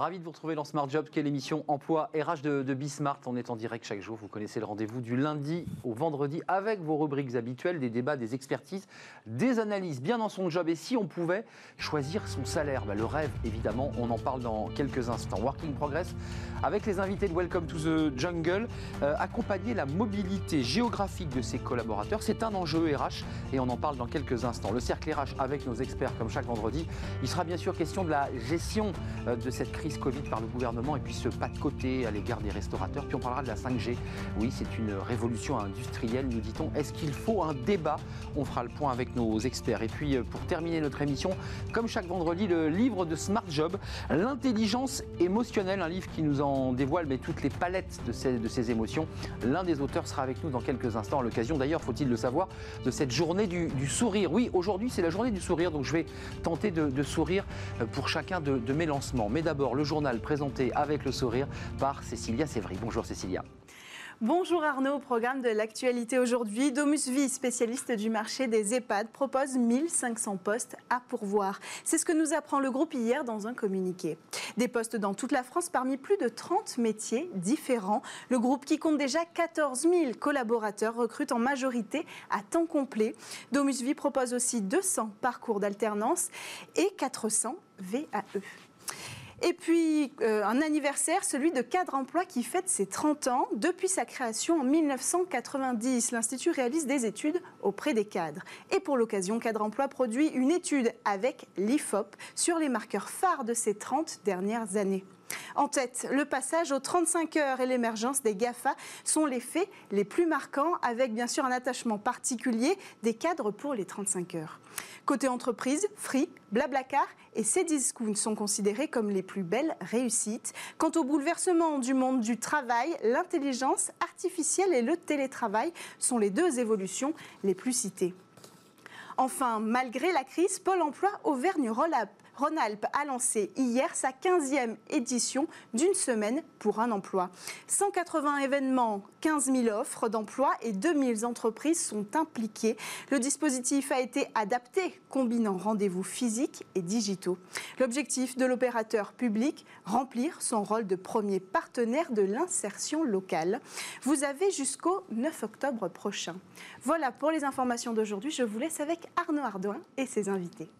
Ravi de vous retrouver dans Smart Job, qui est emploi RH de, de Bismart. On est en direct chaque jour. Vous connaissez le rendez-vous du lundi au vendredi avec vos rubriques habituelles, des débats, des expertises, des analyses bien dans son job. Et si on pouvait choisir son salaire, bah, le rêve, évidemment, on en parle dans quelques instants. Working Progress avec les invités de Welcome to the Jungle, euh, accompagner la mobilité géographique de ses collaborateurs. C'est un enjeu RH et on en parle dans quelques instants. Le cercle RH avec nos experts, comme chaque vendredi. Il sera bien sûr question de la gestion euh, de cette crise Covid par le gouvernement et puis ce pas de côté à l'égard des restaurateurs. Puis on parlera de la 5G. Oui, c'est une révolution industrielle, nous dit-on. Est-ce qu'il faut un débat? On fera le point avec nos experts. Et puis euh, pour terminer notre émission, comme chaque vendredi, le livre de Smart Job, l'intelligence émotionnelle, un livre qui nous en dévoile mais toutes les palettes de ces, de ces émotions. L'un des auteurs sera avec nous dans quelques instants à l'occasion, d'ailleurs, faut-il le savoir, de cette journée du, sourire. Oui, aujourd'hui, c'est la journée du sourire, donc je vais tenter de, de sourire euh, pour chacun de, de mes lancements. Mais d'abord, le journal présenté avec le sourire par Cécilia Sévry. Bonjour Cécilia. Bonjour Arnaud, au programme de l'actualité aujourd'hui, Domus Vie, spécialiste du marché des EHPAD, propose 1500 postes à pourvoir. C'est ce que nous apprend le groupe hier dans un communiqué. Des postes dans toute la France parmi plus de 30 métiers différents. Le groupe qui compte déjà 14 000 collaborateurs recrute en majorité à temps complet. Domus Vie propose aussi 200 parcours d'alternance et 400 VAE. Et puis, euh, un anniversaire, celui de Cadre Emploi qui fête ses 30 ans. Depuis sa création en 1990, l'Institut réalise des études auprès des cadres. Et pour l'occasion, Cadre Emploi produit une étude avec l'IFOP sur les marqueurs phares de ces 30 dernières années. En tête, le passage aux 35 heures et l'émergence des GAFA sont les faits les plus marquants, avec bien sûr un attachement particulier des cadres pour les 35 heures. Côté entreprise, Free, Blablacar et Cdiscount sont considérés comme les plus belles réussites. Quant au bouleversement du monde du travail, l'intelligence artificielle et le télétravail sont les deux évolutions les plus citées. Enfin, malgré la crise, Pôle emploi Auvergne-Rhône-Alpes Rhône-Alpes a lancé hier sa 15e édition d'une semaine pour un emploi. 180 événements, 15 000 offres d'emploi et 2000 entreprises sont impliquées. Le dispositif a été adapté, combinant rendez-vous physiques et digitaux. L'objectif de l'opérateur public, remplir son rôle de premier partenaire de l'insertion locale. Vous avez jusqu'au 9 octobre prochain. Voilà pour les informations d'aujourd'hui. Je vous laisse avec Arnaud Ardouin et ses invités.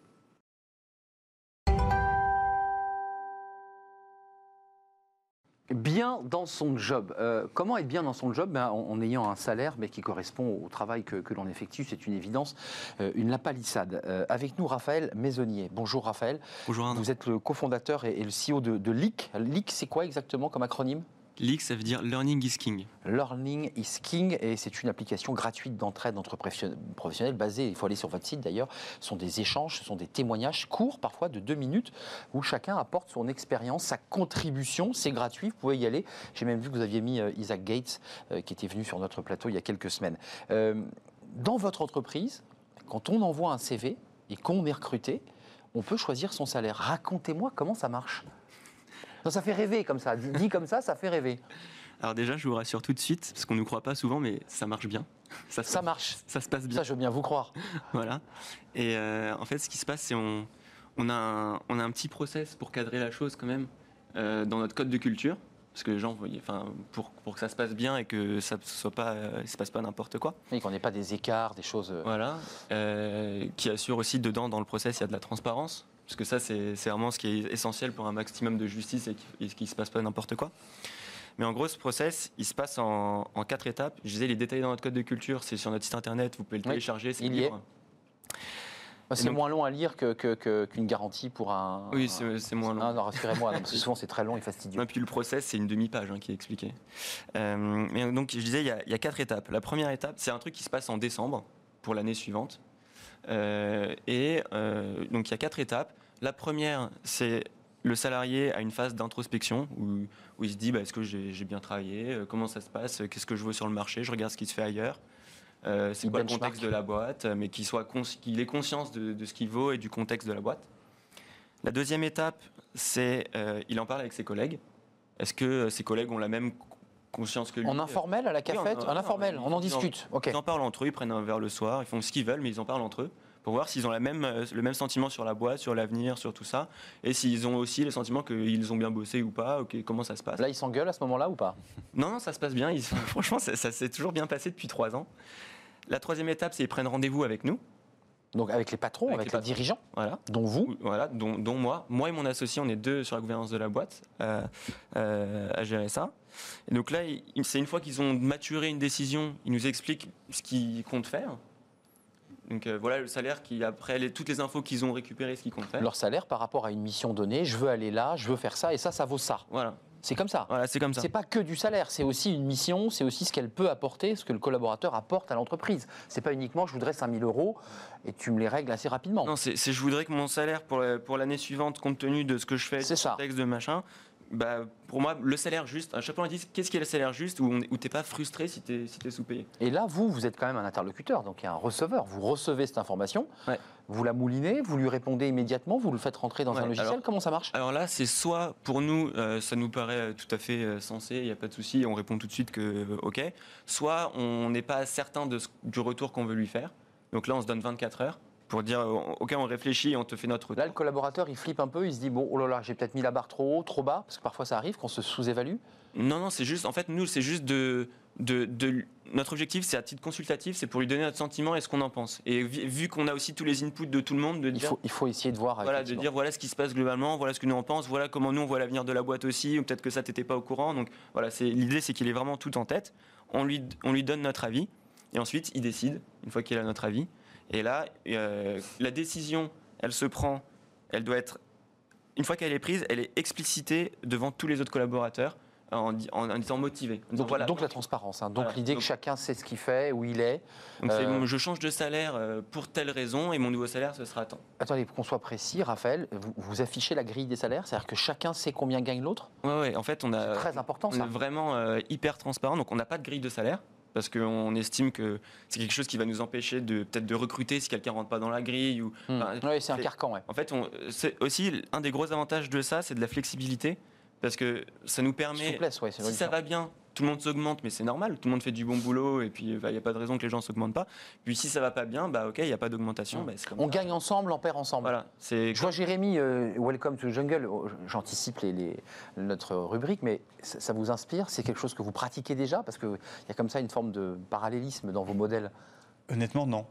Bien dans son job. Euh, comment être bien dans son job? Ben, en, en, ayant un salaire mais qui correspond au travail que, que l'on effectue, c'est une évidence, euh, une lapalissade. Euh, avec nous, Raphaël Maisonnier. Bonjour Raphaël. Bonjour Arnaud. Vous êtes le cofondateur et, et, le CEO de, de LIC. LIC, c'est quoi exactement comme acronyme? LEAK, ça veut dire Learning is King. Learning is King, et c'est une application gratuite d'entraide entre professionnels, basée, il faut aller sur votre site d'ailleurs, ce sont des échanges, ce sont des témoignages courts, parfois de deux minutes, où chacun apporte son expérience, sa contribution, c'est gratuit, vous pouvez y aller. J'ai même vu que vous aviez mis euh, Isaac Gates, euh, qui était venu sur notre plateau il y a quelques semaines. Euh, dans votre entreprise, quand on envoie un CV et qu'on est recruté, on peut choisir son salaire. Racontez-moi comment ça marche. Non, ça fait rêver comme ça. Dit comme ça, ça fait rêver. Alors déjà, je vous rassure tout de suite, parce qu'on ne nous croit pas souvent, mais ça marche bien. Ça, ça marche. Ça se passe bien. Ça, je veux bien vous croire. voilà. Et euh, en fait, ce qui se passe, c'est on, on, a un, on a un petit process pour cadrer la chose quand même euh, dans notre code de culture. Parce que les gens, enfin, pour, pour que ça se passe bien et que ça ne soit pas, euh, se passe pas n'importe quoi. Et qu'on n'ait pas des écarts, des choses. Voilà. Euh, qui assure aussi dedans, dans le process, il y a de la transparence. Parce que ça, c'est vraiment ce qui est essentiel pour un maximum de justice et qu'il ne se passe pas n'importe quoi. Mais en gros, ce process, il se passe en, en, quatre étapes. Je disais, les détails dans notre code de culture, c'est sur notre site internet, vous pouvez le télécharger, oui, c'est libre. C'est moins long à lire qu'une que, que, qu garantie pour un. Oui, c'est moins long. Non, non rassurez-moi, parce que souvent c'est très long et fastidieux. Et puis le process, c'est une demi-page hein, qui est expliqué. Euh, mais donc, je disais, il y, a, il y, a, quatre étapes. La première étape, c'est un truc qui se passe en décembre pour l'année suivante. Euh, et euh, donc, il y a quatre étapes. La première, c'est le salarié a une phase d'introspection où, où, il se dit bah, est-ce que j'ai bien travaillé? Comment ça se passe? Qu'est-ce que je veux sur le marché? Je regarde ce qui se fait ailleurs. Euh, c'est quoi le contexte de la boîte, mais qu'il qu'il ait conscience de, de ce qu'il vaut et du contexte de la boîte. La deuxième étape, c'est euh, il en parle avec ses collègues. Est-ce que ses collègues ont la même conscience que lui? En informel, à la cafette? oui, En informel, on en discute. Ils en, okay. ils en parlent entre eux, ils prennent un verre le soir, ils font ce qu'ils veulent, mais ils en parlent entre eux pour voir s'ils ont la même, euh, le même sentiment sur la boîte, sur l'avenir, sur tout ça, et s'ils ont aussi le sentiment qu'ils ont bien bossé ou pas, comment ça se passe. Là, ils s'engueulent à ce moment-là ou pas? Non, non, ça se passe bien. Ils, franchement, ça, ça s'est toujours bien passé depuis trois ans. La troisième étape, c'est qu'ils prennent rendez-vous avec nous. Donc avec les patrons, avec, Avec les, dirigeants, Voilà. dont vous. Voilà, dont, dont moi. Moi et mon associé, on est deux sur la gouvernance de la boîte euh, euh, à gérer ça. Et donc là, c'est une fois qu'ils ont maturé une décision, ils nous expliquent ce qu'ils comptent faire. Donc euh, voilà le salaire qui, après les- toutes les infos qu'ils ont récupérées, ce qu'ils comptent faire. Leur salaire par rapport à une mission donnée, je veux aller là, je veux faire ça, et ça, ça vaut ça. Voilà, C'est comme ça. voilà c'est comme ça. C'est pas que du salaire, c'est aussi une mission, c'est aussi ce qu'elle peut apporter, ce que le collaborateur apporte à l'entreprise. C'est pas uniquement je voudrais 5000 euros et tu me les règles assez rapidement. Non, c'est je voudrais que mon salaire pour, la- pour l'année suivante, compte tenu de ce que je fais, C'est du ça. contexte de machin, bah, pour moi, le salaire juste, fois on dit qu'est-ce qui est le salaire juste où, on- où t'es pas frustré si t'es si t'es sous-payé? Et là, vous, vous êtes quand même un interlocuteur, donc il y a un receveur. Vous recevez cette information, Ouais. vous la moulinez, vous lui répondez immédiatement, vous le faites rentrer dans Ouais, un logiciel. alors- Comment ça marche? Alors là, c'est soit pour nous, euh, ça nous paraît euh, tout à fait euh, sensé, il n'y a pas de souci, on répond tout de suite que euh, OK. Soit on n'est pas certain de du retour qu'on veut lui faire. Donc là, on se donne 24 heures pour dire OK, on réfléchit et on te fait notre Là, le collaborateur, il flippe un peu, il se dit bon, oh là là, j'ai peut-être mis la barre trop haut, trop bas, parce que parfois ça arrive qu'on se sous-évalue. Non, non, c'est juste, en fait, nous, c'est juste de, de, de- notre objectif, c'est à titre consultatif, c'est pour lui donner notre sentiment et ce qu'on en pense. Et vu, vu qu'on a aussi tous les inputs de tout le monde, de Il dire, faut, il faut essayer de voir. voilà, de dire voilà ce qui se passe globalement, voilà ce que nous en pensons, voilà comment nous on voit l'avenir de la boîte aussi, ou peut-être que ça t'étais pas au courant. Donc voilà, c'est l'idée, c'est qu'il est vraiment tout en tête. On lui, on lui donne notre avis, et ensuite il décide une fois qu'il a notre avis. Et là, euh, la décision, elle se prend, elle doit être une fois qu'elle est prise, elle est explicitée devant tous les autres collaborateurs en, en, en étant motivé. En disant, Donc, voilà, donc la transparence, hein. donc Voilà. l'idée que chacun sait ce qu'il fait, où il est. donc euh, je change de salaire euh, pour telle raison et mon nouveau salaire ce sera tant. Attendez, pour qu'on soit précis, Raphaël, vous, vous affichez la grille des salaires, c'est-à-dire que chacun sait combien gagne l'autre? Ouais, ouais, en fait on a Très important On ça. est vraiment euh, hyper transparent, donc on n'a pas de grille de salaire parce qu'on estime que c'est quelque chose qui va nous empêcher de peut-être de recruter si quelqu'un rentre pas dans la grille ou. Hmm. enfin, Ouais, c'est un carcan, ouais. En fait, c'est aussi un des gros avantages de ça, c'est de la flexibilité parce que ça nous permet. Souplesse, ouais, Si ça va bien, tout le monde s'augmente, mais c'est normal. Tout le monde fait du bon boulot et puis il n'y a pas de raison que les gens s'augmentent pas. Puis si ça va pas bien, bah ok, il n'y a pas d'augmentation. Hmm. bah, On ça. gagne ensemble, on perd ensemble. Voilà, c'est. Je vois Jérémy, euh, Welcome to the Jungle, oh, j'anticipe les, les- notre rubrique, mais ça, ça vous inspire? C'est quelque chose que vous pratiquez déjà? Parce qu'il y a comme ça une forme de parallélisme dans vos modèles. Honnêtement, non.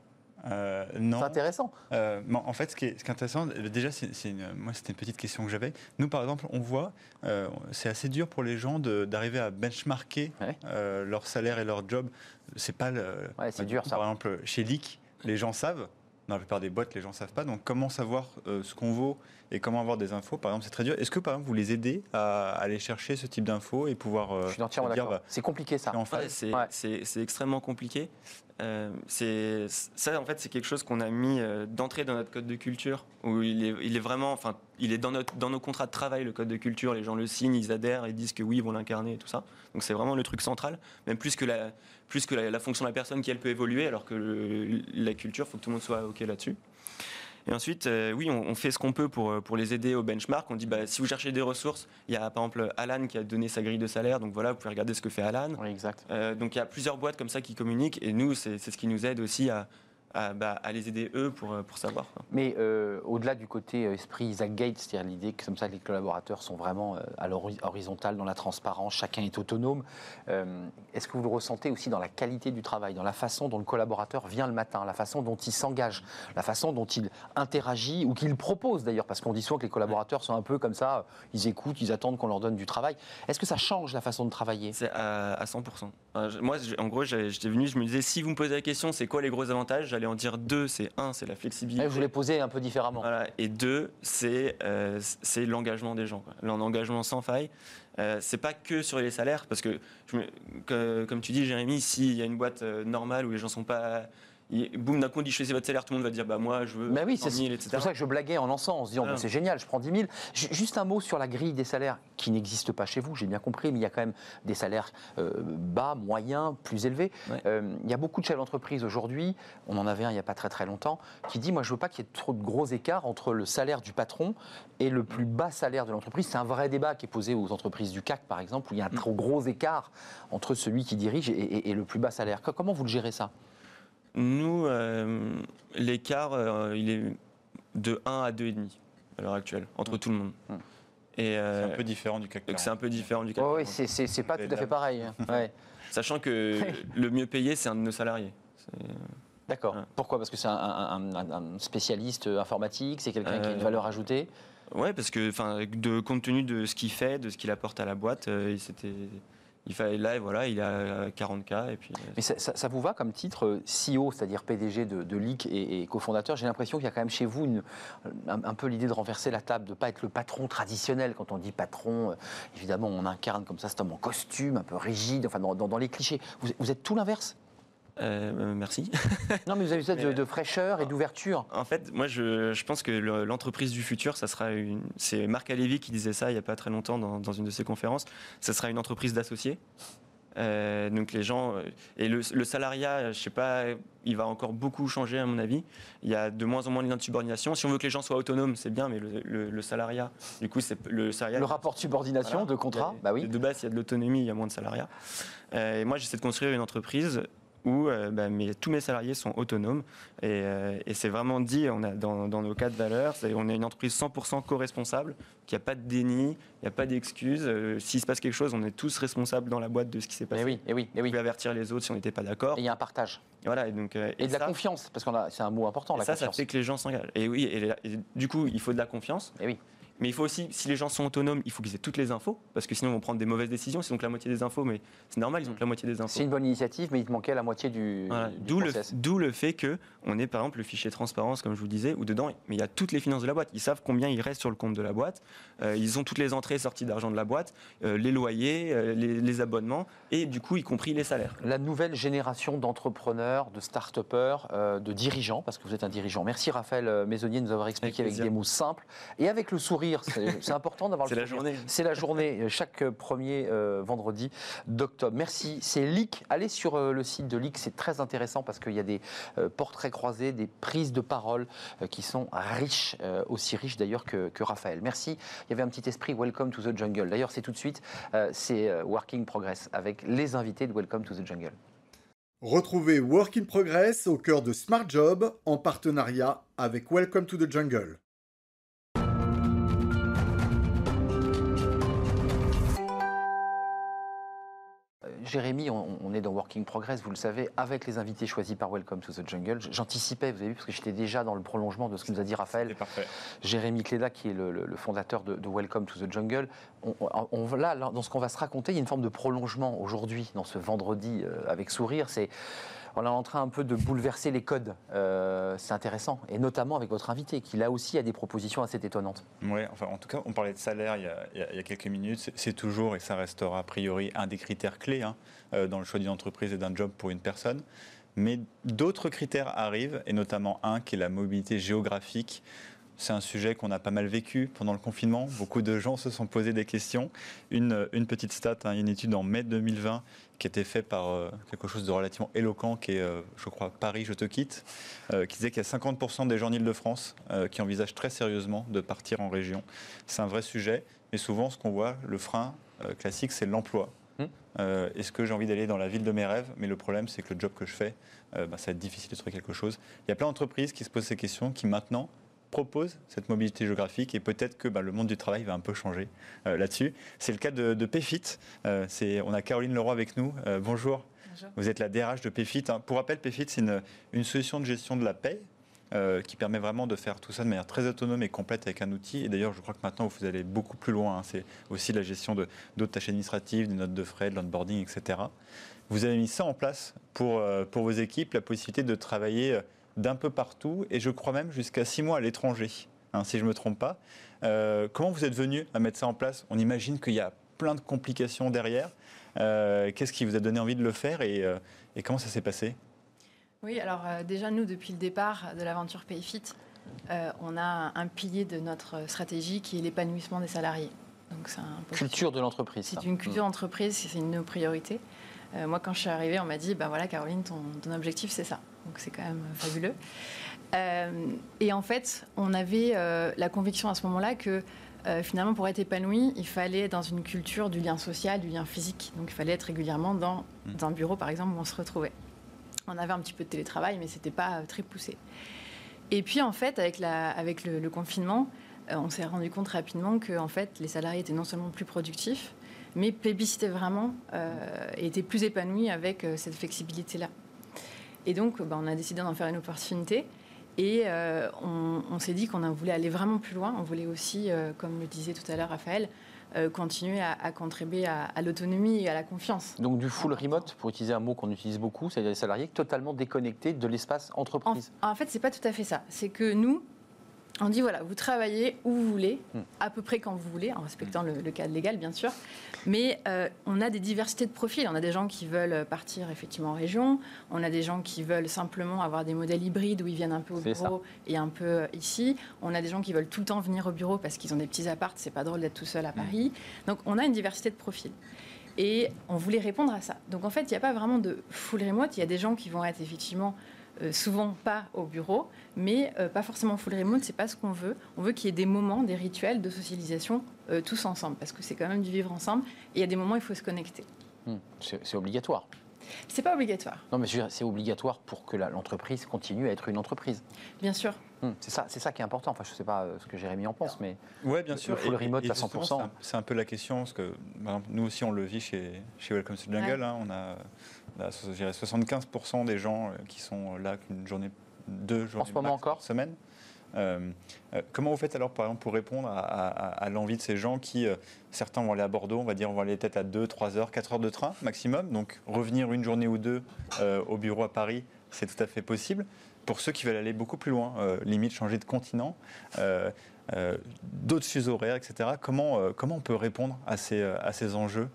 Euh, non. C'est intéressant. Euh, en fait, ce qui est, ce qui est intéressant, déjà, c'est, c'est une- moi, c'était une petite question que j'avais. Nous, par exemple, on voit, euh, c'est assez dur pour les gens d'arriver à benchmarker Ouais. leur salaire et leur job. C'est pas le. Ouais, c'est du dur, coup, ça. Par exemple, chez Leak, les gens savent. Dans la plupart des boîtes, les gens savent pas. Donc, comment savoir ce qu'on vaut et comment avoir des infos Par exemple, c'est très dur. Est-ce que, par exemple, vous les aidez à aller chercher ce type d'infos et pouvoir euh, Je suis entièrement d'accord. bah, C'est compliqué ça. c'est en Ouais, c'est Ouais. extrêmement compliqué. Euh, c'est ça en fait c'est quelque chose qu'on a mis euh, d'entrée dans notre code de culture où il est, il est vraiment enfin il est dans notre dans nos contrats de travail le code de culture les gens le signent ils adhèrent ils disent que oui ils vont l'incarner et tout ça donc c'est vraiment le truc central même plus que la plus que la, la fonction de la personne qui elle peut évoluer alors que le- la culture faut que tout le monde soit ok là-dessus et ensuite, euh, oui, on, on fait ce qu'on peut pour, euh, pour les aider au benchmark. On dit, bah, si vous cherchez des ressources, il y a par exemple Alan qui a donné sa grille de salaire. Donc voilà, vous pouvez regarder ce que fait Alan. Oui, exact. Euh, donc il y a plusieurs boîtes comme ça qui communiquent et nous, c'est ce qui nous aide aussi à, à, bah, à les aider eux pour, euh, pour savoir. Mais euh, au-delà du côté euh, esprit Isaac Gates, c'est-à-dire l'idée que comme ça les collaborateurs sont vraiment à l'horizontale, dans la transparence, chacun est autonome, euh, est-ce que vous le ressentez aussi dans la qualité du travail, dans la façon dont le collaborateur vient le matin, la façon dont il s'engage, la façon dont il interagit ou qu'il propose d'ailleurs, parce qu'on dit souvent que les collaborateurs sont un peu comme ça, ils écoutent, ils attendent qu'on leur donne du travail. Est-ce que ça change la façon de travailler? C'est à, à 100%. Euh, je- moi, en gros, j'étais venu, je me disais, si vous me posez la question, c'est quoi les gros avantages? J'allais en dire deux, c'est un, c'est la flexibilité. Je vous l'ai posé un peu différemment. Voilà. Et deux, c'est euh, c'est l'engagement des gens. L'engagement sans faille. Euh, c'est pas que sur les salaires, parce que, je me- que- comme tu dis, Jérémy, s'il y a une boîte euh, normale où les gens sont pas. Boum, d'un coup, on dit choisissez votre salaire, tout le monde va dire bah moi je veux Mais oui, 100 c'est 000, c'est etc. pour ça que je blaguais en lançant, en se disant Ah. c'est génial, je prends 10 000. Ju- Juste un mot sur la grille des salaires qui n'existe pas chez vous, j'ai bien compris, mais il y a quand même des salaires euh, bas, moyens, plus élevés. Ouais. Euh, il y a beaucoup de chefs d'entreprise aujourd'hui, on en avait un il n'y a pas très très longtemps, qui dit moi je veux pas qu'il y ait trop de gros écarts entre le salaire du patron et le plus bas salaire de l'entreprise. C'est un vrai débat qui est posé aux entreprises du CAC par exemple, où il y a un trop gros écart entre celui qui dirige et, et- et le plus bas salaire. Co- Comment vous le gérez ça? Nous, euh, l'écart, euh, il est de 1 à 2,5 à l'heure actuelle, entre tout le monde. Hum. Et, C'est euh, un peu différent du CAC donc 40. c'est un peu différent du CAC Oui, 40. c'est pas tout à fait pareil. hein. Ouais. Sachant que le mieux payé, c'est un de nos salariés. D'accord. Ouais. Pourquoi? Parce que c'est un, un- un- un spécialiste informatique, c'est quelqu'un qui a une Euh, valeur ajoutée? Ouais, parce que, enfin, de compte tenu de ce qu'il fait, de ce qu'il apporte à la boîte, euh, il s'était, il fallait là, voilà, il à 40K et puis. euh, Mais ça, vous va comme titre euh, CEO, c'est-à-dire PDG de, de et, cofondateur? J'ai l'impression qu'il y a quand même chez vous un, peu l'idée de renverser la table, de ne pas être le patron traditionnel. Quand on dit patron, euh, évidemment, on incarne comme ça cet homme en costume, un peu rigide, enfin dans, les clichés. Vous êtes tout l'inverse? Euh, euh, merci. Non, mais vous avez cette de, fraîcheur et d'ouverture. En fait, moi, je, je pense que le- l'entreprise du futur, ça sera une. C'est Marc Alévi qui disait ça il n'y a pas très longtemps dans, dans une de ses conférences. Ça sera une entreprise d'associés. Euh, donc les gens euh, et le, le salariat, je sais pas, il va encore beaucoup changer à mon avis. Il y a de moins en moins de liens de subordination. Si on veut que les gens soient autonomes, c'est bien, mais le, le- le salariat, du coup, c'est le salariat. Le rapport de subordination, Voilà. de contrat, a- bah oui. De base, il y a de l'autonomie, il y a moins de salariat. Euh, et moi, j'essaie de construire une entreprise où euh, bah, mes- tous mes salariés sont autonomes. Et, euh, et c'est vraiment dit on a, dans, dans nos cas de valeur, on est une entreprise 100% co-responsable, qu'il n'y a pas de déni, il n'y a pas d'excuses. Euh, S'il se passe quelque chose, on est tous responsables dans la boîte de ce qui s'est passé. Mais oui, et oui, et On oui. peut avertir les autres si on n'était pas d'accord. Et il y a un partage. Et Voilà, et donc, euh, Et, de la ça, confiance, parce que c'est un mot important, et la ça, ça confiance. fait que les gens s'engagent. Et oui, et, et du coup, il faut de la confiance. Et oui. Mais il faut aussi, si les gens sont autonomes, il faut qu'ils aient toutes les infos, parce que sinon ils vont prendre des mauvaises décisions. Ont que la moitié des infos, mais c'est normal, ils ont que la moitié des infos. C'est une bonne initiative, mais il te manquait la moitié du, Voilà. D'où le, process. d'où le fait que on ait par exemple le fichier transparence, comme je vous disais, où dedans, mais il y a toutes les finances de la boîte. Ils savent combien il reste sur le compte de la boîte. Euh, ils ont toutes les entrées et sorties d'argent de la boîte, euh, les loyers, euh, les, les abonnements, et du coup, y compris les salaires. La nouvelle génération d'entrepreneurs, de start-upers, de dirigeants, parce que vous êtes un dirigeant. Merci Raphaël Maisonnier de nous avoir expliqué avec, des mots simples et avec le sourire. C'est c'est important d'avoir le C'est la journée. C'est la journée, euh, chaque euh, premier euh, vendredi d'octobre. Merci. C'est Leak. Allez sur euh, le site de Leak, c'est très intéressant parce qu'il y a des euh, portraits croisés, des prises de parole euh, qui sont riches, euh, aussi riches d'ailleurs que, que Raphaël. Merci. Il y avait un petit esprit Welcome to the Jungle. D'ailleurs, c'est tout de suite, euh, c'est euh, Working Progress avec les invités de Welcome to the Jungle. Retrouvez Work in Progress au cœur de Smart Job en partenariat avec Welcome to the Jungle. Jérémy, on, on est dans Working Progress, vous le savez, avec les invités choisis par Welcome to the Jungle. J'anticipais, vous avez vu, parce que j'étais déjà dans le prolongement de ce que nous a dit Raphaël. Parfait. Jérémy Cléda, qui est le, le- le fondateur de, de Welcome to the Jungle. On, on- là, dans ce qu'on va se raconter, il y a une forme de prolongement aujourd'hui, dans ce vendredi euh, avec sourire. C'est, on est en train un peu de bouleverser les codes. Euh, c'est intéressant, et notamment avec votre invité, qui là aussi a des propositions assez étonnantes. Ouais, enfin, en tout cas, on parlait de salaire il y a, quelques minutes. C'est- toujours, et ça restera a priori, un des critères clés hein, euh, dans le choix d'une entreprise et d'un job pour une personne. Mais d'autres critères arrivent, et notamment un qui est la mobilité géographique. C'est un sujet qu'on a pas mal vécu pendant le confinement. Beaucoup de gens se sont posé des questions. Une, une petite stat, hein, une étude en mai 2020 qui été faite par euh, quelque chose de relativement éloquent, qui est, euh, je crois, Paris, je te quitte, euh, qui disait qu'il y a 50% des gens en Ile-de-France qui envisagent très sérieusement de partir en région. C'est un vrai sujet, mais souvent, ce qu'on voit, le frein classique, c'est l'emploi. Euh, Est-ce que j'ai envie d'aller dans la ville de mes rêves? Mais le problème, c'est que le job que je fais, bah, ça va être difficile de trouver quelque chose. Il y a plein d'entreprises qui se posent ces questions, qui maintenant proposent cette mobilité géographique et peut-être que bah, le monde du travail va un peu changer euh, là-dessus. C'est le cas de, de. Euh, on a Caroline Leroy avec nous. Euh, bonjour. Bonjour. Vous êtes la DRH de PayFit. hein. Pour rappel, PayFit, c'est une, une solution de gestion de la paie qui permet vraiment de faire tout ça de manière très autonome et complète avec un outil. Et d'ailleurs, je crois que maintenant, vous allez beaucoup plus loin. hein. C'est aussi la gestion d'autres tâches administratives, des notes de frais, de l'onboarding, etc. Vous avez mis ça en place pour, pour vos équipes, la possibilité de travailler d'un peu partout et je crois même jusqu'à six mois à l'étranger, hein, si je ne me trompe pas. Euh, comment vous êtes venu à mettre ça en place? On imagine qu'il y a plein de complications derrière. Euh, Qu'est-ce qui vous a donné envie de le faire et, euh, et comment ça s'est passé? Oui, alors euh, déjà, nous, depuis le départ de l'aventure PayFit, euh, on a un pilier de notre stratégie qui est l'épanouissement des salariés. Donc, c'est un Culture de l'entreprise. C'est une culture d'entreprise, c'est une de nos priorités. Euh, moi, quand je suis arrivée, on m'a dit, ben voilà, Caroline, ton, ton objectif, c'est ça. Donc, c'est quand même fabuleux. Euh, et en fait, on avait euh, la conviction à ce moment-là que euh, finalement, pour être épanoui, il fallait être dans une culture du lien social, du lien physique. Donc, il fallait être régulièrement dans, Mm. dans un bureau, par exemple, où on se retrouvait. On avait un petit peu de télétravail, mais c'était pas euh, très poussé. Et puis en fait, avec, la, avec le, le confinement, euh, on s'est rendu compte rapidement que en fait, les salariés étaient non seulement plus productifs, mais plébiscitaient vraiment euh, et étaient plus épanouis avec euh, cette flexibilité-là. Et donc, bah, on a décidé d'en faire une opportunité. Et euh, on, on s'est dit qu'on en voulait aller vraiment plus loin. On voulait aussi, euh, comme le disait tout à l'heure Raphaël, euh, continuer à, à contribuer à, à l'autonomie et à la confiance. Donc du full remote, pour utiliser un mot qu'on utilise beaucoup, c'est-à-dire des salariés totalement déconnectés de l'espace En, entreprise. en fait, c'est pas tout à fait ça. C'est que nous, on dit voilà, vous travaillez où vous voulez, Hmm. à peu près quand vous voulez, en respectant le, le cadre légal, bien sûr. Mais euh, on a des diversités de profils. On a des gens qui veulent partir effectivement en région. On a des gens qui veulent simplement avoir des modèles hybrides où ils viennent un peu au bureau et un peu euh, ici. On a des gens qui veulent tout le temps venir au bureau parce qu'ils ont des petits apparts. C'est pas drôle d'être tout seul à Paris. Donc on a une diversité de profils. Et on voulait répondre à ça. Donc en fait, il n'y a pas vraiment de full remote. Il y a des gens qui vont être effectivement euh, souvent pas au bureau, mais euh, pas forcément full remote, c'est pas ce qu'on veut. On veut qu'il y ait des moments, des rituels de socialisation euh, tous ensemble, parce que c'est quand même du vivre ensemble. Et il y a des moments où il faut se connecter. Hmm. C'est obligatoire. C'est pas obligatoire, Non, mais je veux dire, c'est obligatoire pour que l'entreprise continue à être une entreprise. bien sûr. Hmm. C'est ça, c'est ça qui est important. Enfin, je ne sais pas euh, ce que Jérémy en pense, mais Ouais, bien Le sûr. full remote à justement, 100%. c'est un- peu la question, parce que par exemple, nous aussi, on le vit chez, chez Welcome to the Jungle. Ouais. hein, on a, on a, je dirais, 75% des gens euh, qui sont là qu'une journée, deux journées ce moment encore par semaine. Euh, euh, comment vous faites alors, par exemple, pour répondre à, à- à l'envie de ces gens qui, euh, certains vont aller à Bordeaux, on va dire, on va aller peut-être à 2, 3 heures, 4 heures de train maximum, donc revenir une journée ou deux euh, au bureau à Paris, c'est tout à fait possible. Pour ceux qui veulent aller beaucoup plus loin, euh, limite changer de continent, euh, euh, d'autres fuseaux horaires, etc., comment, euh, comment on peut répondre à ces, euh, à ces enjeux?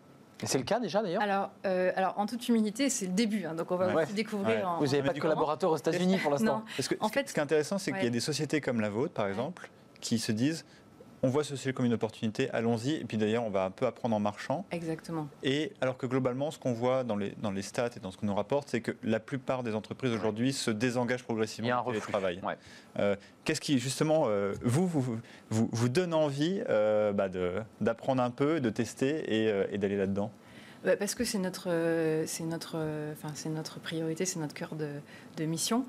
C'est le cas déjà d'ailleurs Alors, euh, alors, en toute humilité, c'est le début, hein, donc on va Ouais. aussi découvrir. Ouais. en- Vous n'avez pas de collaborateurs aux États-Unis pour l'instant Non. Parce que En ce, fait- ce qui est intéressant, c'est qu'il y a des sociétés comme la vôtre, par exemple, qui se disent on voit ce sujet comme une opportunité, allons-y. Et puis d'ailleurs, on va un peu apprendre en marchant. Exactement. Et alors que globalement, ce qu'on voit dans les, dans les stats et dans ce qu'on nous rapporte, c'est que la plupart des entreprises aujourd'hui se désengagent Il y progressivement a un du reflux. télétravail. Ouais. Euh, Qu'est-ce qui, justement, euh, vous, vous, vous, vous donne envie euh, bah, d'apprendre un peu, de tester et, euh, et d'aller là-dedans? Bah, Parce que c'est notre, c'est notre, enfin, c'est notre priorité, c'est notre cœur de, de mission.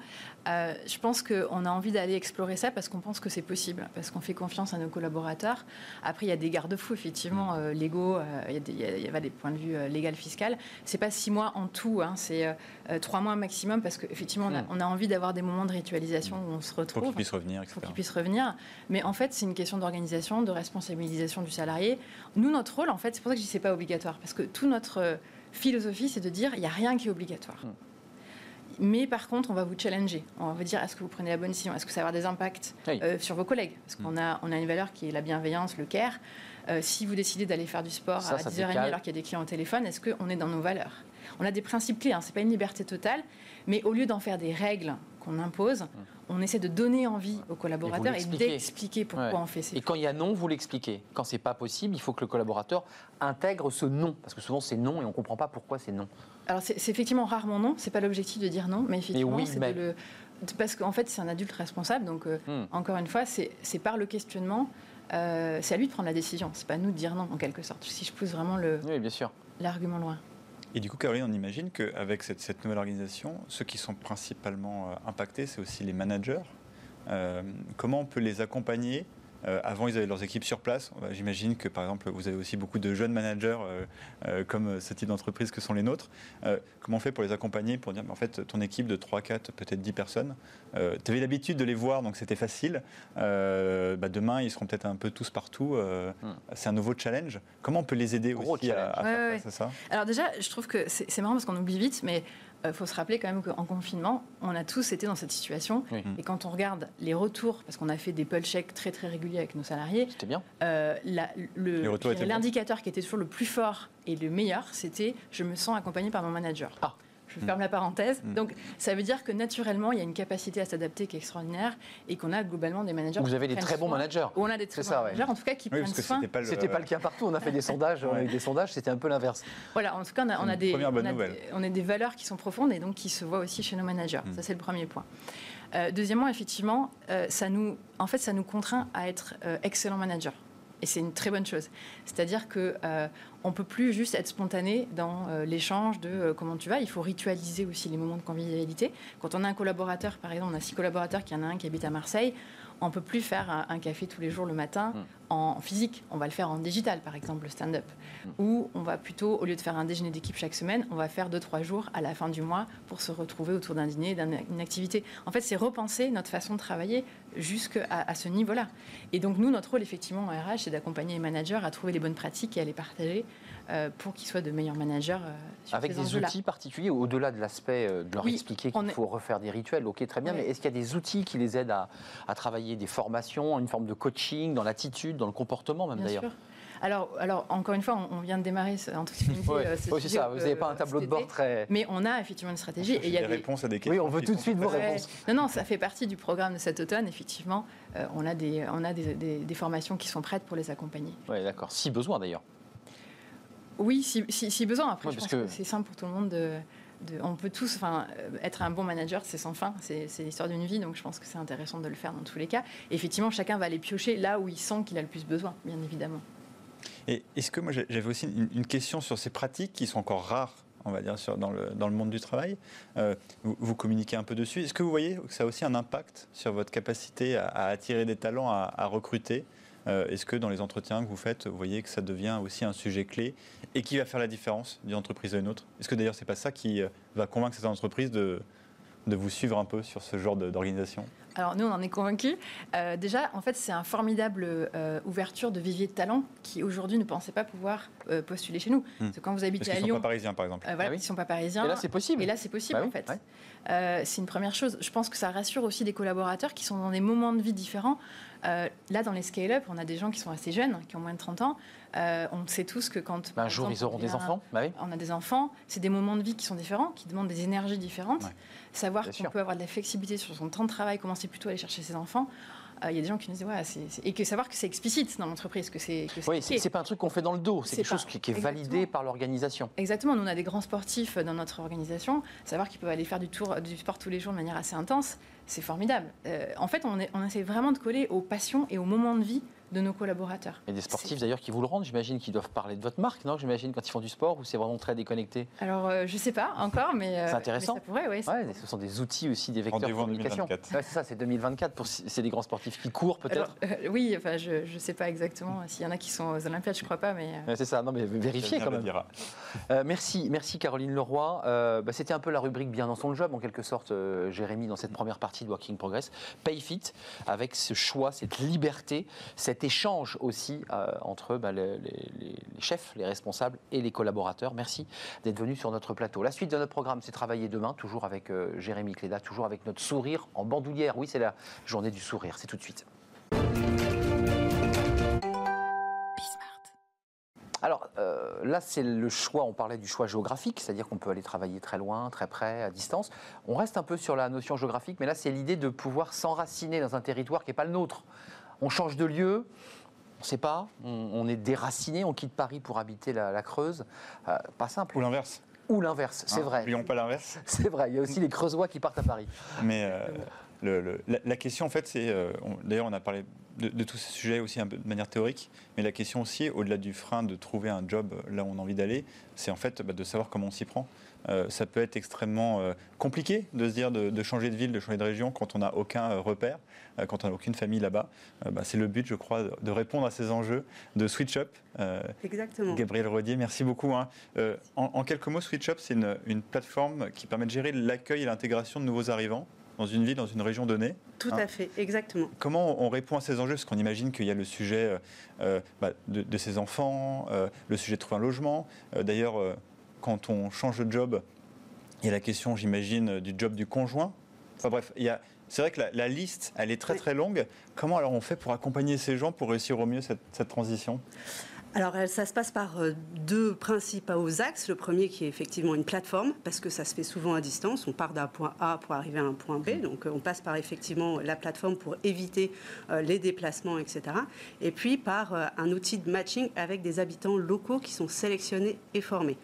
Euh, je pense qu'on a envie d'aller explorer ça parce qu'on pense que c'est possible, parce qu'on fait confiance à nos collaborateurs. Après, il y a des garde-fous, effectivement, euh, légaux, euh, il y a des- il y, a- il y a des points de vue légal, fiscal. C'est pas six mois en tout, hein, c'est trois mois maximum parce qu'effectivement, on, a- Mm. on a envie d'avoir des moments de ritualisation où on se pour retrouve qu'ils puissent revenir, etc. faut qu'il puisse revenir. Mais en fait, c'est une question d'organisation, de responsabilisation du salarié. Nous, notre rôle, en fait, c'est pour ça que je dis c'est pas obligatoire, parce que toute notre philosophie, c'est de dire il n'y a rien qui est obligatoire. Hmm. Mais par contre, on va vous challenger. On va vous dire est-ce que vous prenez la bonne décision? Est-ce que ça va avoir des impacts Oui. euh, sur vos collègues? Parce qu'on a, on a une valeur qui est la bienveillance, le care. Euh, si vous décidez d'aller faire du sport Ça, à ça 10h30 décale. alors qu'il y a des clients au téléphone, est-ce qu'on est dans nos valeurs? On a des principes clés, hein, c'est pas une liberté totale, mais au lieu d'en faire des règles qu'on impose, on essaie de donner envie aux collaborateurs et, d'expliquer pourquoi Ouais. on fait ces Et quand il y a non, vous l'expliquez. Quand c'est pas possible, il faut que le collaborateur intègre ce non, parce que souvent c'est non et on comprend pas pourquoi c'est non. Alors c'est effectivement rarement non, c'est pas l'objectif de dire non, mais effectivement oui, c'est mais- le parce qu'en fait c'est un adulte responsable, donc euh, Hmm. encore une fois c'est c'est par le questionnement, euh, c'est à lui de prendre la décision, c'est pas à nous de dire non en quelque sorte. Si je pousse vraiment le- Oui, bien sûr. l'argument loin. Et du coup, Caroline, on imagine qu'avec cette, cette nouvelle organisation, ceux qui sont principalement euh, impactés, c'est aussi les managers. Euh, comment on peut les accompagner Euh, Avant, ils avaient leurs équipes sur place. Euh, J'imagine que, par exemple, vous avez aussi beaucoup de jeunes managers euh, euh, comme ce type d'entreprise que sont les nôtres. Euh, comment on fait pour les accompagner, pour dire, mais en fait, ton équipe de 3, 4, peut-être 10 personnes, tu avais l'habitude de les voir, donc c'était facile. Euh, bah, demain, ils seront peut-être un peu tous partout. euh, Hmm. C'est un nouveau challenge. Comment on peut les aider Gros aussi à, faire Ouais, face à ça? Alors déjà, je trouve que c'est c'est marrant parce qu'on oublie vite, mais il faut se rappeler quand même qu'en confinement, on a tous été dans cette situation. Oui. Et quand on regarde les retours, parce qu'on a fait des pull checks très très réguliers avec nos salariés, C'était bien. euh, la- le- l'indicateur qui était toujours le plus fort et le meilleur, c'était je me sens accompagné par mon manager. Ah. Je ferme la parenthèse. Mm. Donc, ça veut dire que naturellement, il y a une capacité à s'adapter qui est extraordinaire et qu'on a globalement des managers. Vous avez des très bons managers. Ou on a des très C'est bons ça, ouais. managers, en tout cas, qui Oui, prennent parce que soin. c'était pas le. C'était pas le cas partout. On a fait des sondages. On a eu des sondages. C'était un peu l'inverse. Voilà, en tout cas, on a, on a une des, on a des- on a des valeurs qui sont profondes et donc qui se voient aussi chez nos managers. Mm. Ça, c'est le premier point. Euh, deuxièmement, effectivement, euh, ça nous, en fait, ça nous contraint à être euh, excellents managers. Et c'est une très bonne chose. C'est-à-dire que euh, on peut plus juste être spontané dans euh, l'échange de euh, comment tu vas. Il faut ritualiser aussi les moments de convivialité. Quand on a un collaborateur, par exemple, on a six collaborateurs, qui en a un qui habite à Marseille, on peut plus faire un, un café tous les jours le matin Mm. en physique. On va le faire en digital, par exemple, le stand-up. Ou on va plutôt, au lieu de faire un déjeuner d'équipe chaque semaine, on va faire deux, trois jours à la fin du mois pour se retrouver autour d'un dîner, d'une activité. En fait, c'est repenser notre façon de travailler jusqu'à à ce niveau-là. Et donc, nous, notre rôle, effectivement, en RH, c'est d'accompagner les managers à trouver les bonnes pratiques et à les partager pour qu'ils soient de meilleurs managers euh, sur Avec ces des outils particuliers, au-delà de l'aspect euh, de leur Oui, expliquer qu'il est- faut refaire des rituels, ok, très bien, mais est-ce qu'il y a des outils qui les aident à, à travailler des formations, une forme de coaching, dans l'attitude, dans le comportement même Bien d'ailleurs sûr. Alors, alors, encore une fois, on, vient de démarrer ce- en toute euh, ce Oui, c'est ça, vous n'avez pas euh, un tableau de bord très... Mais on a effectivement une stratégie. Et il y a des, réponses à des questions. Oui, on veut tout de suite vos réponses. Non, non, ça fait partie du programme de cet automne, effectivement. Euh, on a, des, on a des, des- des formations qui sont prêtes pour les accompagner. Oui, d'accord, si besoin d'ailleurs. Oui, si, si- si besoin. Après, Ouais, je parce pense que- que, c'est simple pour tout le monde de. de- on peut tous, enfin, être un bon manager, c'est sans fin, c'est c'est l'histoire d'une vie, donc je pense que c'est intéressant de le faire dans tous les cas. Et effectivement, chacun va aller piocher là où il sent qu'il a le plus besoin, bien évidemment. Et est-ce que moi j'ai- j'avais aussi une, une question sur ces pratiques qui sont encore rares, on va dire, sur- dans, le, dans le monde du travail. Euh, vous, vous communiquez un peu dessus. Est-ce que vous voyez que ça a aussi un impact sur votre capacité à, à attirer des talents, à, à recruter? Euh, Est-ce que dans les entretiens que vous faites, vous voyez que ça devient aussi un sujet clé et qui va faire la différence d'une entreprise à une autre? Est-ce que d'ailleurs c'est pas ça qui euh, va convaincre cette entreprise de, de vous suivre un peu sur ce genre d'organisation? Alors nous, on en est convaincus. Euh, déjà, en fait, c'est un formidable euh, ouverture de vivier de talents qui aujourd'hui ne pensaient pas pouvoir euh, postuler chez nous. Parce que quand vous Parce habitez qu'ils à ne sont Lyon, pas parisiens, par exemple. euh, voilà, Ah oui. ils sont pas parisiens. Et là, c'est possible. Et là, c'est possible, Bah oui, en fait. ouais. Euh, c'est une première chose. Je pense que ça rassure aussi des collaborateurs qui sont dans des moments de vie différents. Euh, là, dans les scale-up, on a des gens qui sont assez jeunes, qui ont moins de 30 ans. Euh, on sait tous que quand... Ben, un jour, exemple, ils auront on des enfants. Bah oui. on a des enfants, c'est des moments de vie qui sont différents, qui demandent des énergies différentes. Ouais. Savoir qu'on peut avoir de la flexibilité sur son temps de travail, commencer plutôt à aller chercher ses enfants. Euh, Il y a des gens qui nous disent, ouais, et que savoir que c'est explicite dans l'entreprise, que c'est Oui, c'est pas un truc qu'on fait dans le dos, c'est quelque chose qui, qui est validé par l'organisation. Exactement, nous on a des grands sportifs dans notre organisation, savoir qu'ils peuvent aller faire du, tour, du sport tous les jours de manière assez intense, c'est formidable. Euh, en fait, on, est- on essaie vraiment de coller aux passions et aux moments de vie de nos collaborateurs. Et des sportifs d'ailleurs qui vous le rendent, j'imagine qu'ils doivent parler de votre marque, non J'imagine quand ils font du sport ou c'est vraiment très déconnecté Alors, euh, je sais pas encore, mais, euh, C'est intéressant. mais ça pourrait, oui. Ouais, ce sont des outils aussi, des vecteurs de Rendez-vous en communication. 2024. Ouais, c'est ça, c'est 2024. Pour, c'est des grands sportifs qui courent peut-être. Euh, oui, enfin, je ne sais pas exactement s'il y en a qui sont aux Olympiades, je crois pas, mais. euh, Ouais, c'est ça, non mais vérifiez quand même. dira. Euh, merci, merci Caroline Leroy. Euh, bah, C'était un peu la rubrique bien dans son job, en quelque sorte, euh, Jérémy, dans cette première partie de Working Progress. Payfit, avec ce choix, cette liberté, cet échange aussi euh, entre bah, les, chefs, les responsables et les collaborateurs. Merci d'être venu sur notre plateau. La suite de notre programme, c'est travailler demain, toujours avec euh, Jérémy Cléda, toujours avec notre sourire en bandoulière. Oui, c'est la journée du sourire, c'est tout de suite. Alors euh, là, c'est le choix, on parlait du choix géographique, c'est-à-dire qu'on peut aller travailler très loin, très près, à distance. On reste un peu sur la notion géographique, mais là, c'est l'idée de pouvoir s'enraciner dans un territoire qui n'est pas le nôtre. On change de lieu, on ne sait pas, on, on est déraciné, on quitte Paris pour habiter la, la Creuse. Euh, pas simple. Ou l'inverse. Ou l'inverse, c'est Hein, vrai. N'oublions pas l'inverse. C'est vrai, il y a aussi les Creusois qui partent à Paris. Mais euh, le- le- la, la question, en fait, c'est. euh, D'ailleurs, on a parlé de, de tous ces sujets aussi un peu de manière théorique, mais la question aussi, au-delà du frein de trouver un job là où on a envie d'aller, c'est en fait bah, de savoir comment on s'y prend. Euh, ça peut être extrêmement euh, compliqué de se dire de, de changer de ville, de changer de région quand on n'a aucun euh, repère, quand on n'a aucune famille là-bas. Bah, c'est le but, je crois, de, répondre à ces enjeux de Switch Up. Exactement. Gabriel Rodier, merci beaucoup. hein. En, en quelques mots, SwitchUp, c'est une, une plateforme qui permet de gérer l'accueil et l'intégration de nouveaux arrivants dans une ville, dans une région donnée. Tout Hein. à fait, exactement. Comment on répond à ces enjeux? Parce qu'on imagine qu'il y a le sujet euh, bah, de, de ses enfants, euh, le sujet de trouver un logement. Euh, D'ailleurs, quand on change de job, il y a la question, j'imagine, du job du conjoint. Enfin bref, il y a- c'est vrai que la, la liste, elle est très très longue. Comment alors on fait pour accompagner ces gens pour réussir au mieux cette, cette transition? Alors, ça se passe par euh, deux principaux axes. Le premier qui est effectivement une plateforme, parce que ça se fait souvent à distance. On part d'un point A pour arriver à un point B. Donc, euh, on passe par effectivement la plateforme pour éviter euh, les déplacements, etc. Et puis par un outil de matching avec des habitants locaux qui sont sélectionnés et formés.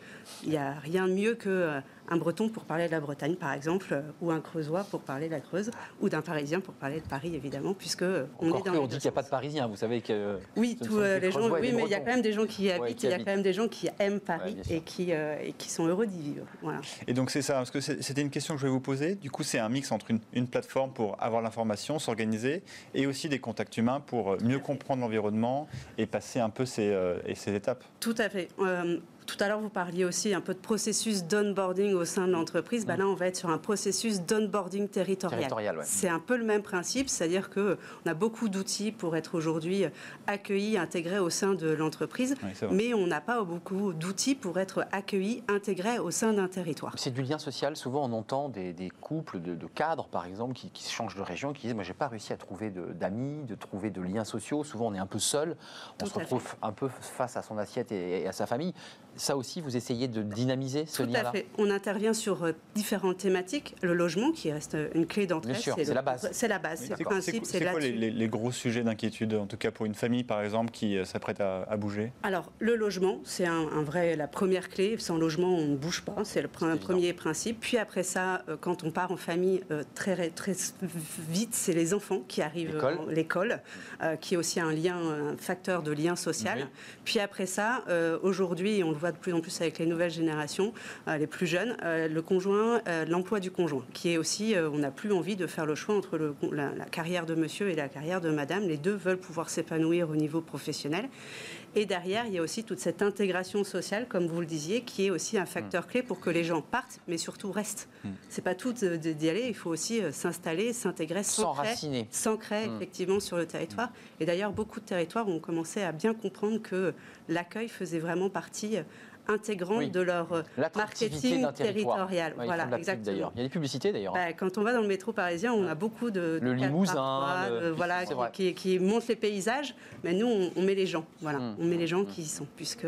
Il n'y a rien de mieux que un Breton pour parler de la Bretagne, par exemple, euh, ou un Creusois pour parler de la Creuse, ou d'un Parisien pour parler de Paris, évidemment, puisque on Encore est dans que, on dit qu'il n'y a pas de Parisiens, vous savez que... Oui, tous euh, les gens, oui, mais il y a quand même des gens qui y Ouais, habitent, qui il y a habitent. quand même des gens qui aiment Paris et, qui, euh, et qui sont heureux d'y vivre. Voilà. Et donc c'est ça, parce que c'était une question que je vais vous poser. Du coup, c'est un mix entre une, une plateforme pour avoir l'information, s'organiser, et aussi des contacts humains pour euh, mieux comprendre l'environnement et passer un peu ces, euh, et ces étapes. Tout à fait. Euh, tout à l'heure, vous parliez aussi un peu de processus d'onboarding au sein de l'entreprise. Bah là, on va être sur un processus d'onboarding territorial. Territorial, ouais. C'est un peu le même principe, c'est-à-dire qu'on a beaucoup d'outils pour être aujourd'hui accueillis, intégrés au sein de l'entreprise, Oui, mais on n'a pas beaucoup d'outils pour être accueillis, intégrés au sein d'un territoire. C'est du lien social. Souvent, on entend des, des couples de, de cadres, par exemple, qui, qui changent de région, qui disent Moi, j'ai pas réussi à trouver d'amis, de, trouver de liens sociaux. Souvent, on est un peu seul. On Tout se retrouve un peu face à son assiette et, et à sa famille. Ça aussi, vous essayez de dynamiser ce Tout lien-là à fait. On intervient sur euh, différentes thématiques. Le logement, qui reste euh, une clé d'entrée. Bien sûr, c'est le- la base. C'est la base. Oui, C'est le principe, c'est c'est quoi les, les- les gros sujets d'inquiétude, en tout cas pour une famille par exemple qui euh, s'apprête à, à bouger? Alors, le logement, c'est un, un vrai, la première clé. Sans logement, on ne bouge pas. C'est le pr- évident. premier principe. Puis après ça, euh, quand on part en famille, très, vite, c'est les enfants qui arrivent. L'école. en- L'école, qui est aussi un lien, un facteur de lien social. Oui. Puis après ça, aujourd'hui, on le de plus en plus avec les nouvelles générations, euh, les plus jeunes, euh, le conjoint, euh, l'emploi du conjoint, qui est aussi, on n'a plus envie de faire le choix entre la carrière de monsieur et la carrière de madame. Les deux veulent pouvoir s'épanouir au niveau professionnel. Et derrière, il y a aussi toute cette intégration sociale, comme vous le disiez, qui est aussi un facteur clé pour que les gens partent, mais surtout restent. C'est pas tout d'y aller, il faut aussi euh, s'installer, s'intégrer, S'enraciner. s'ancrer Mm. effectivement sur le territoire. Et d'ailleurs, beaucoup de territoires ont commencé à bien comprendre que l'accueil faisait vraiment partie euh, intégrante Oui. de leur euh, marketing territorial. Ouais, voilà, exactement. d'ailleurs. Il y a des publicités d'ailleurs. Bah, quand on va dans le métro parisien, on a beaucoup de, de Le Limousin, le- de- voilà, qui, qui, qui montrent les paysages. Mais nous, on, on met les gens. Voilà, Mm. on met les gens qui y sont, puisque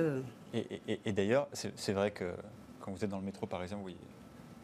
Et, et- et d'ailleurs, c'est c'est vrai que quand vous êtes dans le métro parisien, vous voyez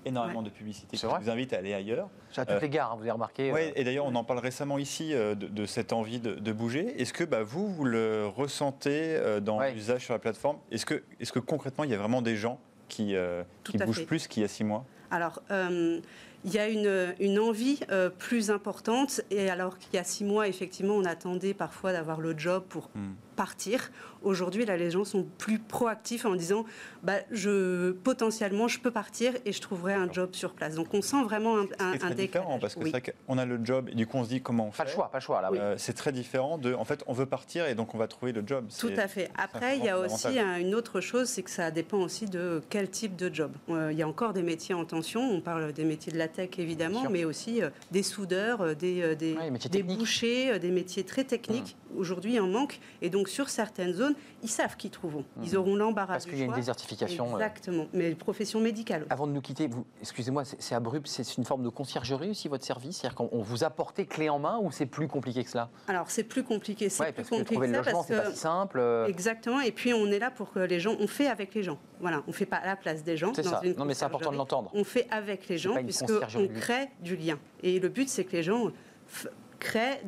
énormément Ouais. de qui vrai vous invitent à aller ailleurs. À toutes Euh, les gares, hein, vous avez remarqué. Oui, euh, et d'ailleurs, on en parle récemment ici euh, de, de cette envie de, de bouger. Est-ce que bah, vous, vous le ressentez euh, dans Ouais. l'usage sur la plateforme? Est-ce que, est que concrètement, il y a vraiment des gens qui, euh, bougent fait. plus qu'il y a six mois? Alors, euh, il y a une, une envie euh, plus importante. Et alors qu'il y a six mois, effectivement, on attendait parfois d'avoir le job pour Hmm. Partir. Aujourd'hui, là, les gens sont plus proactifs en disant, bah, je, potentiellement, je peux partir et je trouverai un job sur place. Donc, on sent vraiment un, un, C'est un très différent décalage. parce que Oui. c'est vrai qu'on a le job et du coup, on se dit comment on fait. Pas le choix, pas le choix. Là, Euh, c'est très différent de. En fait, on veut partir et donc on va trouver le job. Tout à fait. Après, il y a aussi une autre chose, c'est que ça dépend aussi de quel type de job. Euh, il y a encore des métiers en tension. On parle des métiers de la tech évidemment, mais aussi euh, des soudeurs, des, euh, des, des bouchers, euh, des métiers très techniques. Mmh. Aujourd'hui, il en manque. Et donc, sur certaines zones, ils savent qu'ils trouveront. Ils auront l'embarras. Parce qu'il y a une désertification. euh, Exactement. Mais profession médicale. Avant de nous quitter, vous, excusez-moi, c'est abrupt, c'est une forme de conciergerie aussi votre service? C'est-à-dire qu'on on vous apporte clé en main ou c'est plus compliqué que cela? Alors, c'est plus compliqué. C'est Ouais, plus parce que compliqué trouver le ça logement, c'est pas que- si simple. euh, Exactement. Et puis, on est là pour que les gens. On fait avec les gens. Voilà. On fait pas à la place des gens. C'est ça. une Non, mais c'est important de l'entendre. On fait avec les gens puisqu'on conciergerie. crée du lien. Et le but, c'est que les gens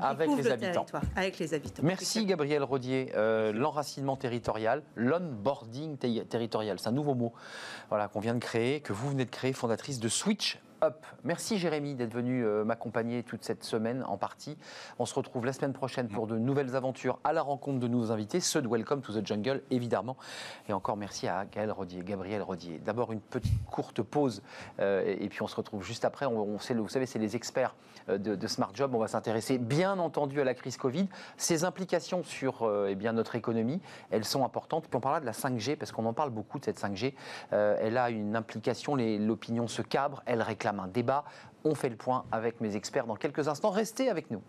Avec les le habitants. territoire. Avec les habitants. Merci Gabriel Rodier. Euh, L'enracinement territorial, l'onboarding te- territorial, c'est un nouveau mot voilà, qu'on vient de créer, que vous venez de créer, fondatrice de Switch Merci Jérémy d'être venu euh, m'accompagner toute cette semaine en partie. On se retrouve la semaine prochaine pour de nouvelles aventures à la rencontre de nos invités, ceux de Welcome to the Jungle évidemment. Et encore merci à Gaël Rodier, Gabriel Rodier. D'abord une petite courte pause euh, et, puis on se retrouve juste après. Vous savez, c'est les experts euh, de, de Smart Job. On va s'intéresser bien entendu à la crise Covid, ses implications sur eh bien, notre économie, elles sont importantes. Puis on parlera de la 5G parce qu'on en parle beaucoup de cette 5G. Euh, elle a une implication, l'opinion se cabre, elle réclame un débat. On fait le point avec mes experts dans quelques instants. Restez avec nous.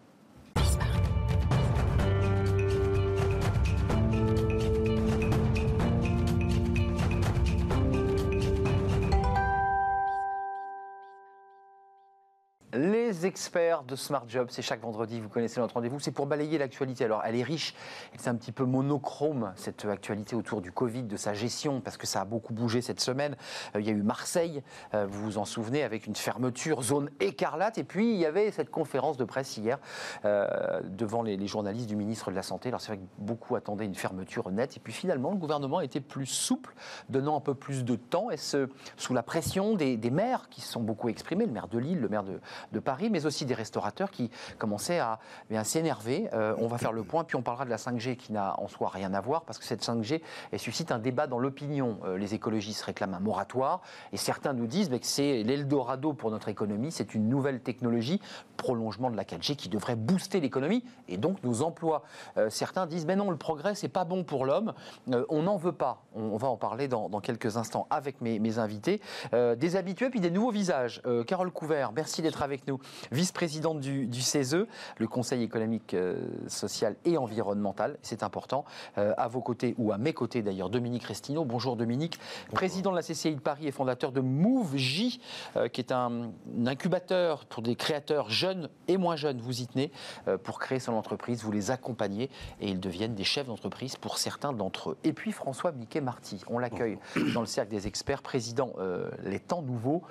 Experts de Smart Job, c'est chaque vendredi, vous connaissez notre rendez-vous, c'est pour balayer l'actualité. Alors elle est riche, c'est un petit peu monochrome, cette actualité autour du Covid, de sa gestion, parce que ça a beaucoup bougé cette semaine. Euh, il y a eu Marseille, euh, vous vous en souvenez, avec une fermeture, zone écarlate, et puis il y avait cette conférence de presse hier euh, devant les, journalistes du ministre de la Santé. Alors c'est vrai que beaucoup attendaient une fermeture nette, et puis finalement le gouvernement été plus souple, donnant un peu plus de temps, est-ce sous la pression des, des maires qui se sont beaucoup exprimés, le maire de Lille, le maire de, de Paris, mais aussi des restaurateurs qui commençaient à, bien, s'énerver. Euh, on va faire le point, puis on parlera de la 5G qui n'a en soi rien à voir, parce que cette 5G, elle suscite un débat dans l'opinion. Euh, les écologistes réclament un moratoire, et certains nous disent mais que c'est l'Eldorado pour notre économie, c'est une nouvelle technologie, prolongement de la 4G qui devrait booster l'économie et donc nos emplois. Euh, certains disent mais non, le progrès, c'est pas bon pour l'homme, on n'en veut pas. On, va en parler dans, quelques instants avec mes, invités. Des habitués, puis des nouveaux visages. Carole Couvert, merci d'être avec nous, vice-présidente du, du CESE, le Conseil économique, euh, social et environnemental, c'est important. Euh, à vos côtés, ou à mes côtés d'ailleurs, Dominique Restineau. Bonjour Dominique, président de la CCI de Paris et fondateur de MoveJ, euh, qui est un, un incubateur pour des créateurs jeunes et moins jeunes. Vous y tenez euh, pour créer son entreprise, vous les accompagnez et ils deviennent des chefs d'entreprise pour certains d'entre eux. Et puis François Miquet Marty, on l'accueille dans le cercle des experts, président Les Temps Nouveaux.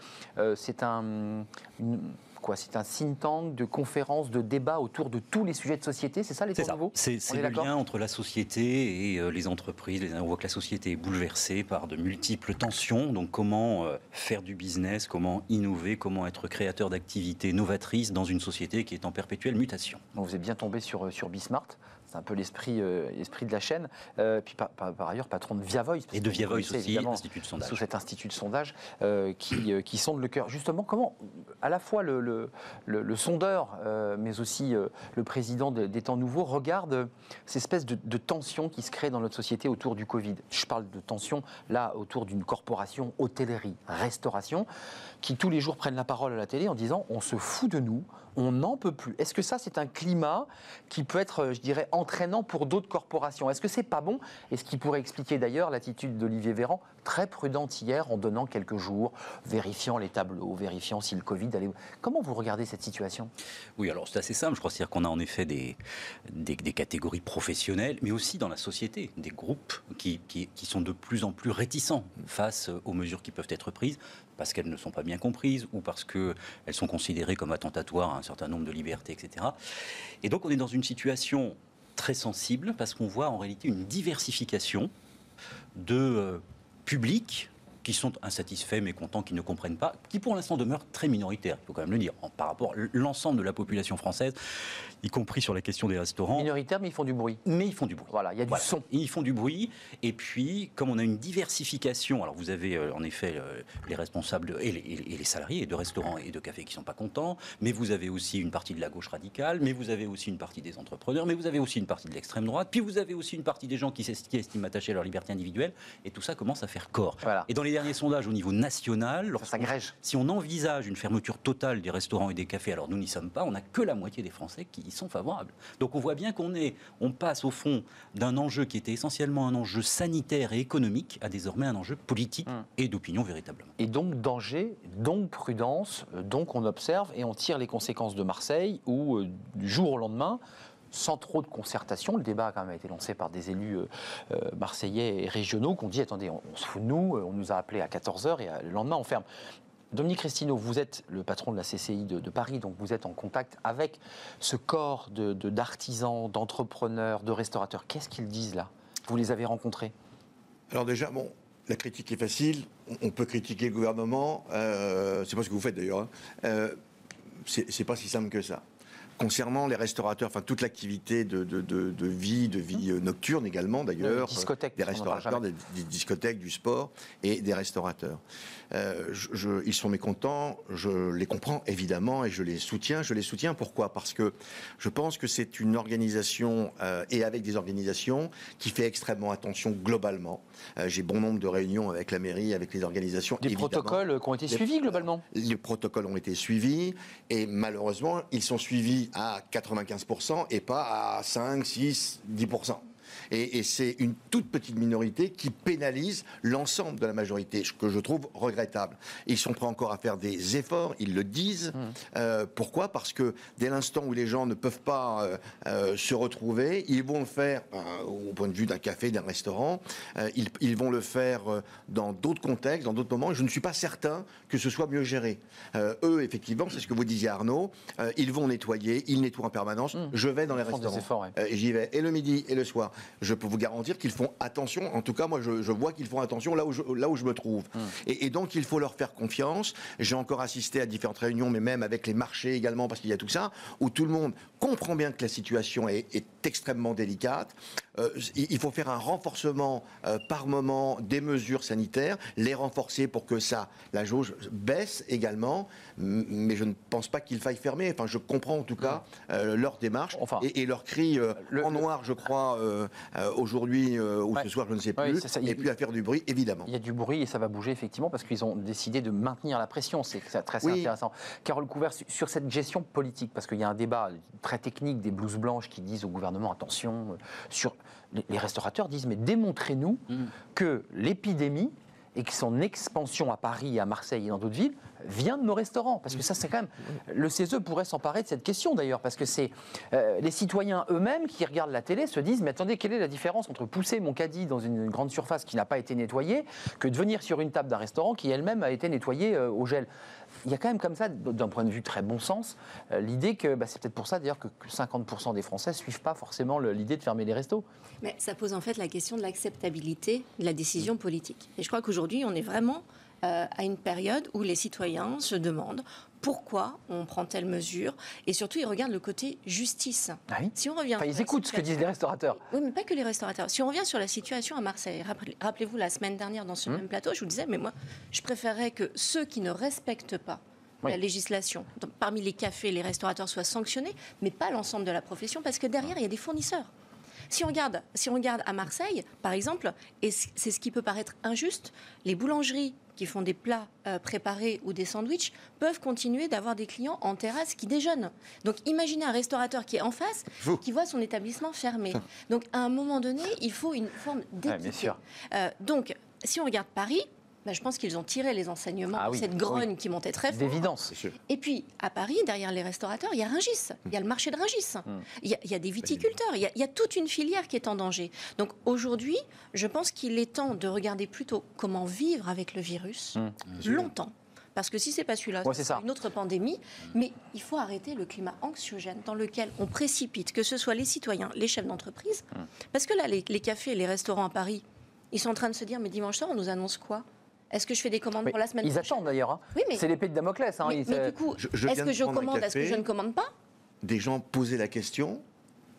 C'est un, une- quoi C'est un think tank de conférences, de débats autour de tous les sujets de société, c'est ça les C'est Temps. Nouveaux C'est le lien entre la société et euh, les entreprises. On voit que la société est bouleversée par de multiples tensions. Donc, comment euh, faire du business, comment innover, comment être créateur d'activités novatrices dans une société qui est en perpétuelle mutation. Donc vous êtes bien tombé sur, euh, sur Bismart. C'est un peu l'esprit euh, de la chaîne. Euh, puis par, par- par ailleurs, patron de Via Voice. parce Et de Via Voice aussi, institut de sondage. Sous cet institut de sondage euh, qui, qui sonde le cœur. Justement, comment, à la fois le, le- le- le sondeur, mais aussi le président de- des temps nouveaux, regardent euh, ces espèces de, de tensions qui se créent dans notre société autour du Covid. Je parle de tensions, là, autour d'une corporation hôtellerie, restauration, qui tous les jours prennent la parole à la télé en disant on se fout de nous, on n'en peut plus. Est-ce que ça, c'est un climat qui peut être, euh, je dirais, entraînant pour d'autres corporations? Est-ce que c'est pas bon? Et ce qui pourrait expliquer d'ailleurs l'attitude d'Olivier Véran, très prudente hier, en donnant quelques jours, vérifiant les tableaux, vérifiant si le Covid allait. Comment vous regardez cette situation? Oui, alors c'est assez simple. Je crois c'est-à-dire qu'on a en effet des, des, catégories professionnelles, mais aussi dans la société, des groupes qui, qui sont de plus en plus réticents face aux mesures qui peuvent être prises parce qu'elles ne sont pas bien comprises ou parce qu'elles sont considérées comme attentatoires à un certain nombre de libertés, etc. Et donc on est dans une situation très sensible parce qu'on voit en réalité une diversification de euh, publics qui sont insatisfaits, mécontents, qui ne comprennent pas, qui pour l'instant demeurent très minoritaires, il faut quand même le dire, en- par rapport à l'ensemble de la population française, y compris sur la question des restaurants. Minoritaire, mais ils font du bruit. Mais ils font du bruit. Voilà, il y a du Voilà. son. Ils font du bruit. Et puis, comme on a une diversification, alors vous avez euh, en effet euh, les responsables et les, et les- et les salariés de restaurants et de cafés qui ne sont pas contents, mais vous avez aussi une partie de la gauche radicale, mais vous avez aussi une partie des entrepreneurs, mais vous avez aussi une partie de l'extrême droite, puis vous avez aussi une partie des gens qui, s'est- qui estiment attacher à leur liberté individuelle, et tout ça commence à faire corps. Voilà. Et dans les derniers sondages au niveau national, si on envisage une fermeture totale des restaurants et des cafés, alors nous n'y sommes pas, on n'a que la moitié des Français qui y sont favorables. Donc on voit bien qu'on est, on passe au fond d'un enjeu qui était essentiellement un enjeu sanitaire et économique à désormais un enjeu politique Hum. et d'opinion véritablement. Et donc danger, donc prudence, euh, donc on observe et on tire les conséquences de Marseille où euh, du jour au lendemain, sans trop de concertation, le débat a quand même été lancé par des élus euh, euh, marseillais et régionaux qui ont dit attendez, on, se fout de nous, euh, on nous a appelés à 14h et le lendemain on ferme. Dominique Restino, vous êtes le patron de la CCI de, de Paris, donc vous êtes en contact avec ce corps de- de- d'artisans, d'entrepreneurs, de restaurateurs. Qu'est-ce qu'ils disent là? Vous les avez rencontrés? Alors déjà, bon, la critique est facile. On- peut critiquer le gouvernement. Euh, c'est pas ce que vous faites d'ailleurs. hein. Euh, c'est pas si simple que ça. Concernant les restaurateurs, enfin toute l'activité de, de- de- de vie, de vie euh, nocturne également d'ailleurs, des qu'on n'en parle restaurateurs, des, des discothèques, du sport et des restaurateurs. Euh, je- je- ils sont mécontents, je les comprends évidemment et je les soutiens. Je les soutiens pourquoi? Parce que je pense que c'est une organisation euh, et avec des organisations qui fait extrêmement attention globalement. Euh, J'ai bon nombre de réunions avec la mairie, avec les organisations. Des évidemment. protocoles qui ont été Des- suivis globalement Les protocoles ont été suivis et malheureusement, ils sont suivis à 95% et pas à 5, 6, 10%. Et, et c'est une toute petite minorité qui pénalise l'ensemble de la majorité, ce que je trouve regrettable. Ils sont prêts encore à faire des efforts, ils le disent. Euh, pourquoi? Parce que dès l'instant où les gens ne peuvent pas euh, euh, se retrouver, ils vont le faire au point de vue d'un café, d'un restaurant, ils, ils vont le faire dans d'autres contextes, dans d'autres moments. Je ne suis pas certain que ce soit mieux géré. Eux, effectivement, c'est ce que vous disiez Arnaud, ils vont nettoyer, ils nettoient en permanence. Je vais dans les restaurants. efforts, ouais. Et j'y vais et le midi et le soir. Je peux vous garantir qu'ils font attention. En tout cas, moi, je, je vois qu'ils font attention là où je, là où je me trouve. Et, et donc, il faut leur faire confiance. J'ai encore assisté à différentes réunions, mais même avec les marchés également, parce qu'il y a tout ça, où tout le monde comprend bien que la situation est, est extrêmement délicate. Euh, il faut faire un renforcement euh, par moment des mesures sanitaires, les renforcer pour que ça, la jauge baisse également. Mais je ne pense pas qu'il faille fermer. Enfin, je comprends en tout cas euh, leur démarche Enfin, et, et leur cri le- en noir, je crois, aujourd'hui euh, ou Ouais. ce soir, je ne sais Ouais, plus. c'est ça. et puis à faire du bruit, évidemment. Il y a du bruit et ça va bouger effectivement parce qu'ils ont décidé de maintenir la pression. C'est très Oui. intéressant. Carole Couvert, su- sur cette gestion politique, parce qu'il y a un débat très technique des blouses blanches qui disent au gouvernement attention, euh, sur les, les restaurateurs disent mais démontrez-nous que l'épidémie et que son expansion à Paris, à Marseille et dans d'autres villes vient de nos restaurants. Parce que ça, c'est quand même. Le CESE pourrait s'emparer de cette question d'ailleurs, parce que c'est euh, les citoyens eux-mêmes qui regardent la télé se disent Mais attendez, quelle est la différence entre pousser mon caddie dans une grande surface qui n'a pas été nettoyée que de venir sur une table d'un restaurant qui elle-même a été nettoyée euh, au gel? Il y a quand même comme ça, d'un point de vue très bon sens, euh, l'idée que bah, c'est peut-être pour ça d'ailleurs que, que 50% des Français ne suivent pas forcément l'idée de fermer les restos. Mais ça pose en fait la question de l'acceptabilité de la décision politique. Et je crois qu'aujourd'hui, on est vraiment euh, à une période où les citoyens se demandent pourquoi on prend telle mesure et surtout ils regardent le côté justice. Ah oui Si on revient Enfin, ils écoutent ce que disent les restaurateurs. Oui, mais pas que les restaurateurs. Si on revient sur la situation à Marseille, rappelez- rappelez-vous la semaine dernière dans ce Hum. même plateau, je vous disais, mais moi, je préférerais que ceux qui ne respectent pas Oui. la législation, parmi les cafés, les restaurateurs soient sanctionnés, mais pas l'ensemble de la profession, parce que derrière, il y a des fournisseurs. Si on regarde, si on regarde à Marseille, par exemple, et c'est ce qui peut paraître injuste, les boulangeries qui font des plats euh, préparés ou des sandwichs peuvent continuer d'avoir des clients en terrasse qui déjeunent. Donc imaginez un restaurateur qui est en face, Vous. qui voit son établissement fermé. Donc à un moment donné, il faut une forme d'équité. Euh, donc si on regarde Paris, bah, je pense qu'ils ont tiré les enseignements Ah de oui, cette grogne qui montait très fort. D'évidence. C'est sûr. Et puis, à Paris, derrière les restaurateurs, il y a Rungis. Il y a le marché de Rungis. Hmm. Il y a, il y a des viticulteurs. Il y a, il y a toute une filière qui est en danger. Donc aujourd'hui, je pense qu'il est temps de regarder plutôt comment vivre avec le virus Hmm. longtemps. Parce que si c'est pas celui-là, Ouais, c'est ce sera ça. une autre pandémie. Mais il faut arrêter le climat anxiogène dans lequel on précipite, que ce soit les citoyens, les chefs d'entreprise. Hmm. Parce que là, les, les cafés, les restaurants à Paris, ils sont en train de se dire, mais dimanche soir, on nous annonce quoi? Est-ce que je fais des commandes Mais pour la semaine ils prochaine attendent d'ailleurs. hein. Oui, mais- C'est l'épée de Damoclès. hein. mais, Ils- mais euh, du coup, est-ce que je commande, est-ce que je ne commande pas? Des gens posaient la question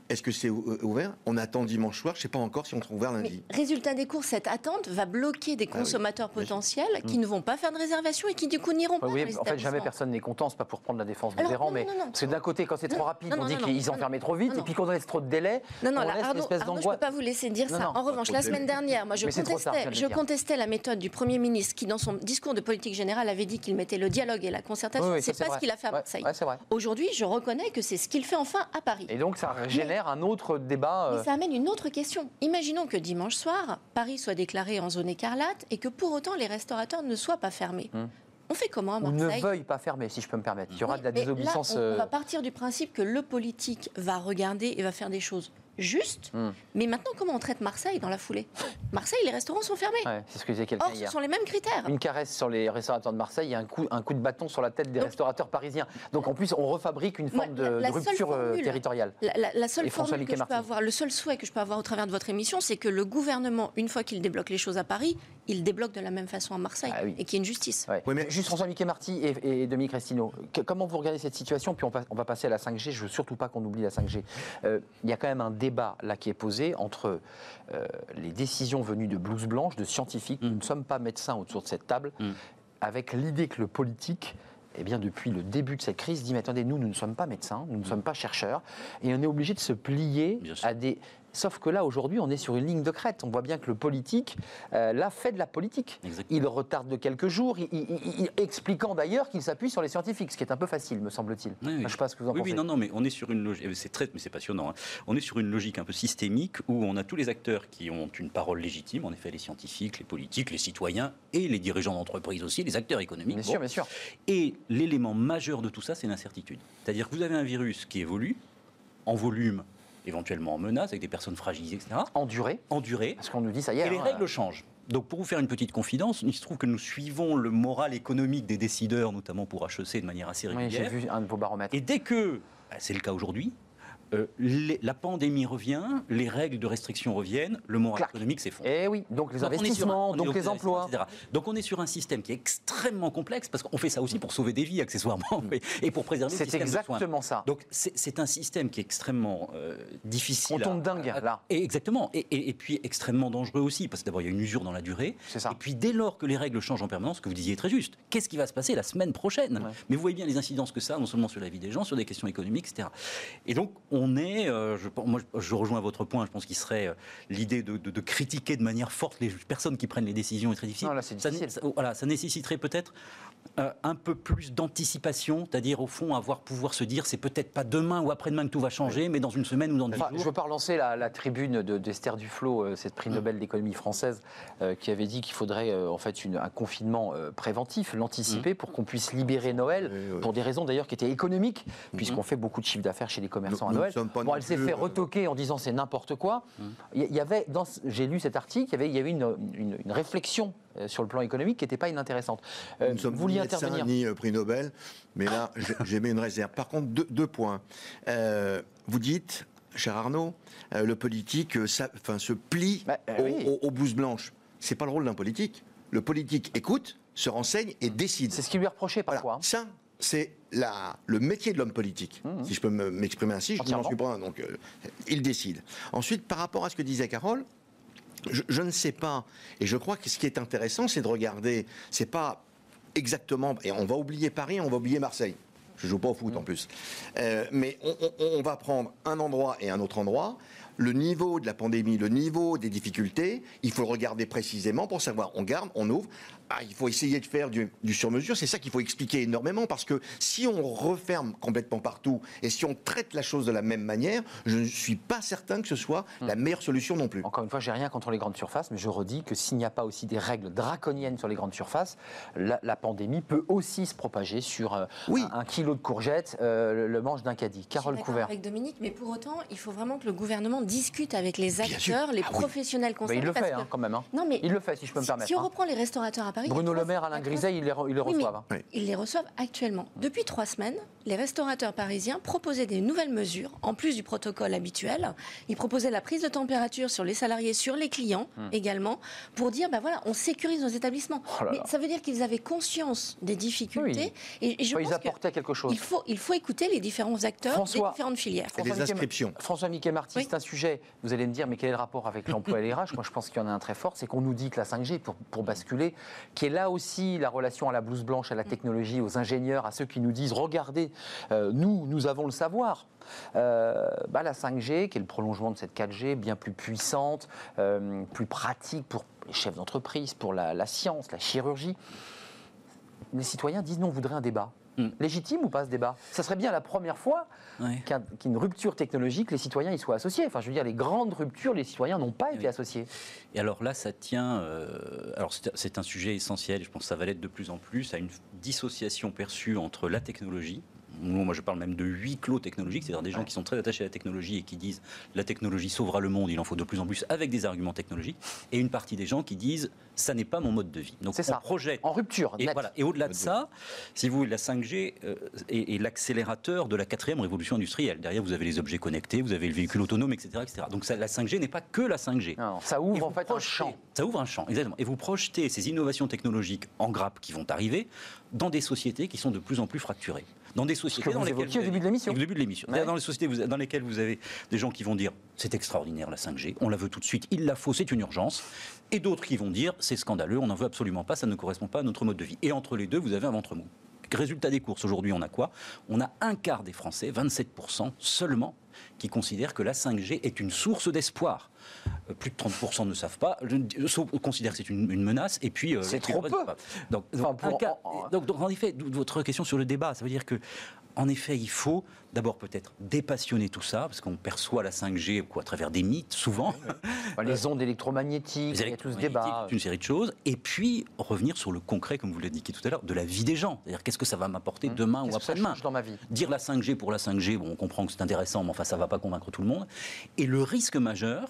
est-ce que c'est ou- ouvert? On attend dimanche soir, je ne sais pas encore si on sera ouvert Mais lundi. résultat des courses, cette attente va bloquer des Ah oui, consommateurs potentiels qui ne vont pas faire de réservation et qui du coup n'iront pas Oui, dans les en fait, jamais personne n'est content. C'est pas pour prendre la défense de Véran, mais non, non. parce que d'un côté, quand c'est trop rapide, non, on non, dit qu'ils ont fermé trop vite, non, et puis quand on laisse trop de délai, Non, non, on là, laisse Arnaud, une espèce Arnaud, je ne peux pas vous laisser dire Non, ça. non, en revanche, la semaine dernière, moi, je contestais, je contestais la méthode du Premier ministre qui, dans son discours de politique générale, avait dit qu'il mettait le dialogue et la concertation. C'est pas ce qu'il a fait à Marseille. ouais, c'est vrai. Aujourd'hui, je reconnais que c'est ce qu'il fait enfin à Paris. Et donc, ça un autre débat. euh, Mais ça amène une autre question. Imaginons que dimanche soir, Paris soit déclaré en zone écarlate et que pour autant les restaurateurs ne soient pas fermés. Hmm. On fait comment à ou ne Marseille? veuille pas fermer, si je peux me permettre. Il y aura Oui, de la là, désobéissance. on, on euh, va partir du principe que le politique va regarder et va faire des choses justes. Hmm. Mais maintenant, comment on traite Marseille dans la foulée? Marseille, les restaurants sont fermés. ouais, c'est ce que disait quelqu'un Or, ce sont les mêmes critères. Une caresse sur les restaurateurs de Marseille et un coup, un coup de bâton sur la tête des Donc- restaurateurs parisiens. Donc en plus, on refabrique une Moi, forme de, la- la de seule rupture euh, formule- territoriale. La, la- la seule Et François formule que je peux avoir, le seul souhait que je peux avoir au travers de votre émission, c'est que le gouvernement, une fois qu'il débloque les choses à Paris, il débloque de la même façon à Marseille Ah oui. et qu'il y ait une justice. Ouais. Oui, mais- Juste François Mickey Marty et, et Dominique Restino, que- comment vous regardez cette situation? Puis on, va- on va passer à la 5G. Je veux surtout pas qu'on oublie la 5G. Euh, Il y a quand même un débat là qui est posé entre euh, les décisions venues de blouses blanches, de scientifiques. Nous ne sommes pas médecins autour de cette table, Mm. avec l'idée que le politique. Eh bien, depuis le début de cette crise, dit mais attendez, nous, nous ne sommes pas médecins, nous ne sommes pas chercheurs, et on est obligé de se plier à des Sauf que là, aujourd'hui, on est sur une ligne de crête. On voit bien que le politique, euh, là, fait de la politique. Exactement. Il retarde de quelques jours, il- il- il- il- expliquant d'ailleurs qu'il s'appuie sur les scientifiques, ce qui est un peu facile, me semble-t-il. Oui, oui. Enfin, je ne sais pas ce que vous en Oui, pensez. oui, non, non, mais on est sur une logique, c'est très, mais c'est passionnant. hein. On est sur une logique un peu systémique où on a tous les acteurs qui ont une parole légitime, en effet, les scientifiques, les politiques, les citoyens et les dirigeants d'entreprise aussi, les acteurs économiques. Bien Bon. sûr, bien sûr. Et l'élément majeur de tout ça, c'est l'incertitude. C'est-à-dire que vous avez un virus qui évolue en volume, éventuellement en menace, avec des personnes fragilisées, etc., Enduré, en durée, parce qu'on nous dit ça hier. et les hein, règles changent. Donc, pour vous faire une petite confidence, il se trouve que nous suivons le moral économique des décideurs, notamment pour HEC, de manière assez Oui, régulière. j'ai vu un de vos baromètres. Et dès que, bah, c'est le cas aujourd'hui, euh, les- la pandémie revient, les règles de restriction reviennent, le moral Clac. économique s'effondre. Eh oui, donc les Donc, un- investissements, on est- donc les emplois. etc. Donc on est sur un système qui est extrêmement complexe parce qu'on fait ça aussi pour sauver des vies accessoirement et- et pour préserver le C'est système de soins. exactement ça. Donc c'est un système qui est extrêmement euh, difficile. On tombe à- dingue, à- là. Et exactement. Et, et- et puis extrêmement dangereux aussi parce que d'abord il y a une usure dans la durée. Ça. Et puis dès lors que les règles changent en permanence, ce que vous disiez est très juste. Qu'est-ce qui va se passer la semaine prochaine? Ouais. Mais vous voyez bien les incidences que ça, a, non seulement sur la vie des gens, sur des questions économiques, etc. Et donc on est, euh, je, moi je- rejoins votre point. Je pense qu'il serait euh, l'idée de, de- de critiquer de manière forte les personnes qui prennent les décisions est très difficile. Non, là, Ça- difficile. ça- voilà, ça nécessiterait peut-être euh, un peu plus d'anticipation, c'est-à-dire au fond avoir pouvoir se dire c'est peut-être pas demain ou après-demain que tout va changer, mais dans une semaine ou dans dix Enfin, je ne jours. veux pas relancer la, la tribune de- d'Esther Duflo, euh, cette prix Nobel d'économie française, euh, qui avait dit qu'il faudrait euh, en fait une- un confinement euh, préventif, l'anticiper pour qu'on puisse libérer Noël, Oui, oui. pour des raisons d'ailleurs qui étaient économiques, puisqu'on fait beaucoup de chiffre d'affaires chez les commerçants Nous- à Noël. Bon, non elle s'est fait retoquer en disant c'est n'importe quoi. Il y, avait, j'ai lu cet article, il y avait, il y avait une, une- une réflexion sur le plan économique qui n'était pas inintéressante. Euh, Nous ne sommes vous vouliez intervenir ni euh, prix Nobel, mais là, j'ai- mis une réserve. Par contre, deux, deux points. Euh, vous dites, cher Arnaud, euh, le politique euh, ça- enfin, se plie Bah, euh, aux, oui. aux- aux blouses blanches. C'est pas le rôle d'un politique. Le politique écoute, se renseigne et décide. C'est ce qui lui est reproché parfois. hein. Ça, c'est le métier de l'homme politique, si je peux me- m'exprimer ainsi. Je n'en suis pas un, donc euh, il décide. Ensuite, par rapport à ce que disait Carole, je, je ne sais pas, et je crois que ce qui est intéressant, c'est de regarder, c'est pas exactement, et on va oublier Paris, on va oublier Marseille. Je joue pas au foot en plus. Euh, mais on, on- on va prendre un endroit et un autre endroit. Le niveau de la pandémie, le niveau des difficultés, il faut le regarder précisément pour savoir. On garde, on ouvre. Ah, il faut essayer de faire du, du sur-mesure. C'est ça qu'il faut expliquer énormément parce que si on referme complètement partout et si on traite la chose de la même manière, je ne suis pas certain que ce soit la meilleure solution non plus. Encore une fois, j'ai rien contre les grandes surfaces, mais je redis que s'il n'y a pas aussi des règles draconiennes sur les grandes surfaces, la, la pandémie peut aussi se propager sur euh, Oui. un, un kilo de courgettes, euh, le, le manche d'un caddie. Je Carole suis d'accord Couvert. avec Dominique, mais pour autant, il faut vraiment que le gouvernement discute avec les acteurs, les Ah oui. professionnels Mais concernés. il le fait que- hein, quand même. hein. Non, mais Il le fait, si je peux me permettre. si on hein. reprend les restaurateurs à Paris, Bruno Le Maire, Alain Griset, ils les, re- ils les Oui, mais- reçoivent. hein. Oui. Ils les reçoivent actuellement. Depuis trois semaines, les restaurateurs parisiens proposaient des nouvelles mesures, en plus du protocole habituel. Ils proposaient la prise de température sur les salariés, sur les clients également, pour dire, ben voilà, on sécurise nos établissements. Oh là Mais ça veut dire qu'ils avaient conscience des difficultés. Et, et je Enfin, ils pense que apportaient quelque chose. il faut, il faut écouter les différents acteurs François. des différentes filières. François Mickey Marty, Oui. c'est un vous allez me dire, mais quel est le rapport avec l'emploi et les Moi, je pense qu'il y en a un très fort, c'est qu'on nous dit que la 5G, pour, basculer, qui est là aussi la relation à la blouse blanche, à la technologie, aux ingénieurs, à ceux qui nous disent, regardez, euh, nous, nous avons le savoir. Euh, bah, la 5G, qui est le prolongement de cette 4G, bien plus puissante, euh, plus pratique pour les chefs d'entreprise, pour la science, la chirurgie. Les citoyens disent non, on voudrait un débat. Mm. Légitime ou pas ce débat? Ça serait bien la première fois qu'un- qu'une rupture technologique, les citoyens y soient associés. Enfin, je veux dire, les grandes ruptures, les citoyens n'ont pas été Oui. associés. Et alors là, ça tient. euh, alors c'est c'est un sujet essentiel. Je pense que ça va l'être de plus en plus à une dissociation perçue entre la technologie. Moi, je parle même de huis clos technologiques, c'est-à-dire des gens qui sont très attachés à la technologie et qui disent la technologie sauvera le monde, il en faut de plus en plus avec des arguments technologiques, et une partie des gens qui disent ça n'est pas mon mode de vie. Donc C'est ça. projette En rupture, et, voilà. et au-delà de ça, si vous voulez, la 5G euh, est, est l'accélérateur de la quatrième révolution industrielle. Derrière, vous avez les objets connectés, vous avez le véhicule autonome, etc. etc. Donc ça, la 5G n'est pas que la 5G. Non, ça ouvre en fait un champ. Ça ouvre un champ, exactement. Et vous projetez ces innovations technologiques en grappe qui vont arriver dans des sociétés qui sont de plus en plus fracturées. Dans des sociétés que dans vous lesquelles évoquiez au début de l'émission. Au début de l'émission. Ouais. C'est-à-dire Dans les sociétés vous- dans lesquelles vous avez des gens qui vont dire c'est extraordinaire la 5G, on la veut tout de suite, il la faut, c'est une urgence. Et d'autres qui vont dire c'est scandaleux, on n'en veut absolument pas, ça ne correspond pas à notre mode de vie. Et entre les deux, vous avez un ventre mou. résultat des courses, aujourd'hui, on a quoi? On a un quart des Français, 27% seulement, qui considèrent que la 5G est une source d'espoir. Euh, plus de 30% ne savent pas, considèrent que c'est une, une menace, et puis... euh, C'est trop peu. Donc, Enfin, donc, en- en- donc, donc, en effet, votre question sur le débat, ça veut dire que, en effet, il faut d'abord peut-être dépassionner tout ça, parce qu'on perçoit la 5G quoi, à travers des mythes, souvent. Enfin, les ondes électromagnétiques, il y a tout ce débat. une série de choses, et puis revenir sur le concret, comme vous l'avez indiqué tout à l'heure, de la vie des gens. C'est-à-dire qu'est-ce que ça va m'apporter demain ou Mmh. Que ça après-demain dans ma vie? Dire la 5G pour la 5G, bon, on comprend que c'est intéressant, mais enfin, ça ne va pas convaincre tout le monde. Et le risque majeur,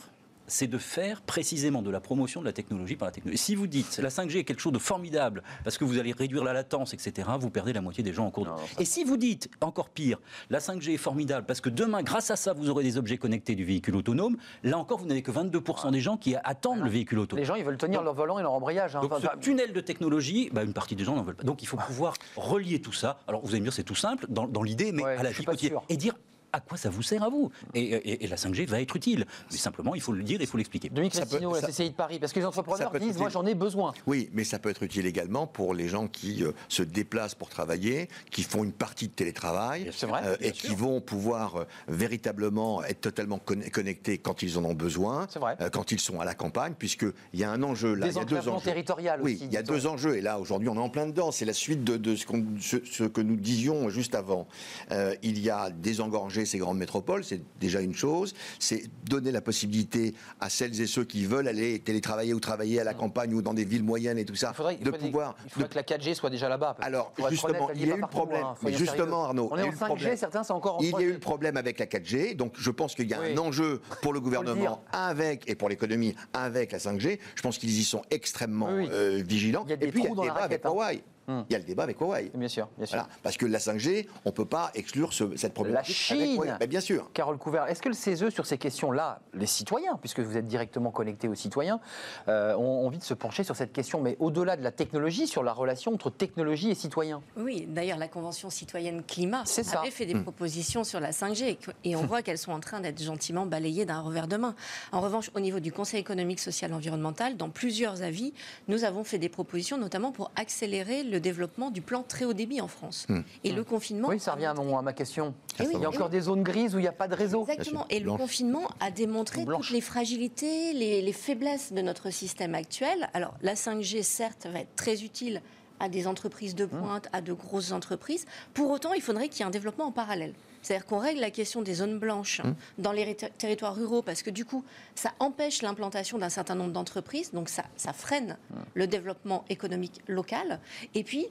c'est de faire précisément de la promotion de la technologie par la technologie. Si vous dites la 5G est quelque chose de formidable parce que vous allez réduire la latence, etc., vous perdez la moitié des gens en cours de Non, Et si vous dites, encore pire, la 5G est formidable parce que demain, grâce à ça, vous aurez des objets connectés du véhicule autonome, là encore, vous n'avez que 22% des gens qui attendent le véhicule autonome. Les gens, ils veulent tenir Donc- leur volant et leur embrayage. hein. Donc Enfin, ce tunnel de technologie, bah, une partie des gens n'en veulent pas. Donc il faut pouvoir relier tout ça. Alors vous allez me dire c'est tout simple dans, dans l'idée, mais Ouais, à la vie quotidienne. Et dire à quoi ça vous sert à vous? Et, et- et la 5G va être utile. Mais simplement, il faut le dire, il faut l'expliquer. Dominique Ça peut- Cristino, la CCI de Paris, parce que les entrepreneurs disent, moi j'en ai besoin. Oui, mais ça peut être utile également pour les gens qui euh, se déplacent pour travailler, qui font une partie de télétravail C'est vrai, euh, et sûr. qui vont pouvoir euh, véritablement être totalement conne- connectés quand ils en ont besoin, C'est vrai. euh, quand ils sont à la campagne, puisqu'il y a un enjeu là, il y a deux enjeux. territorial Oui, aussi. il y a deux enjeux, et là aujourd'hui on est en plein dedans. C'est la suite de, de ce, ce- ce que nous disions juste avant. Euh, il y a désengorger ces grandes métropoles, c'est déjà une chose. C'est donner la possibilité à celles et ceux qui veulent aller télétravailler ou travailler à la campagne ou dans des villes moyennes et tout ça, Il faudrait, il de faudrait- pouvoir. il faudrait de- que la 4G soit déjà là-bas. alors, justement, honnête, elle il y a eu le problème. hein, mais justement. Arnaud, On il y est a en eu le 5G, problème. certains sont encore en Il y a eu 3G. le problème avec la 4G, donc je pense qu'il y a Oui. un enjeu pour le gouvernement avec et pour l'économie avec la 5G. Je pense qu'ils y sont extrêmement Oui, euh, vigilants. Il y a des et puis il y a trous dans la avec hein. Huawei. Hum. Il y a le débat avec Huawei. Bien sûr, bien sûr. Voilà. Parce que la 5G, on ne peut pas exclure ce- cette problématique. Chine. avec Huawei. Ben, bien sûr. Carole Couvert, est-ce que le CESE, sur ces questions-là, les citoyens, puisque vous êtes directement connectés aux citoyens, euh, ont envie de se pencher sur cette question, mais au-delà de la technologie, sur la relation entre technologie et citoyens Oui, d'ailleurs, la Convention citoyenne climat avait fait des propositions sur la 5G et et on voit qu'elles sont en train d'être gentiment balayées d'un revers de main. En revanche, au niveau du Conseil économique, social, environnemental, dans plusieurs avis, nous avons fait des propositions, notamment pour accélérer le développement du plan très haut débit en France. Et le confinement. Oui, ça a revient à, mon- à ma question. Eh oui, Il y a eh encore oui. des zones grises où il n'y a pas de réseau. Exactement. Et le Blanche. confinement a démontré Blanche. toutes les fragilités, les, les faiblesses de notre système actuel. Alors, la 5G, certes, va être très utile à des entreprises de pointe, à de grosses entreprises. Pour autant, il faudrait qu'il y ait un développement en parallèle. C'est-à-dire qu'on règle la question des zones blanches Mmh. dans les territoires ruraux, parce que du coup, ça empêche l'implantation d'un certain nombre d'entreprises, donc ça, ça freine Mmh. le développement économique local. Et puis,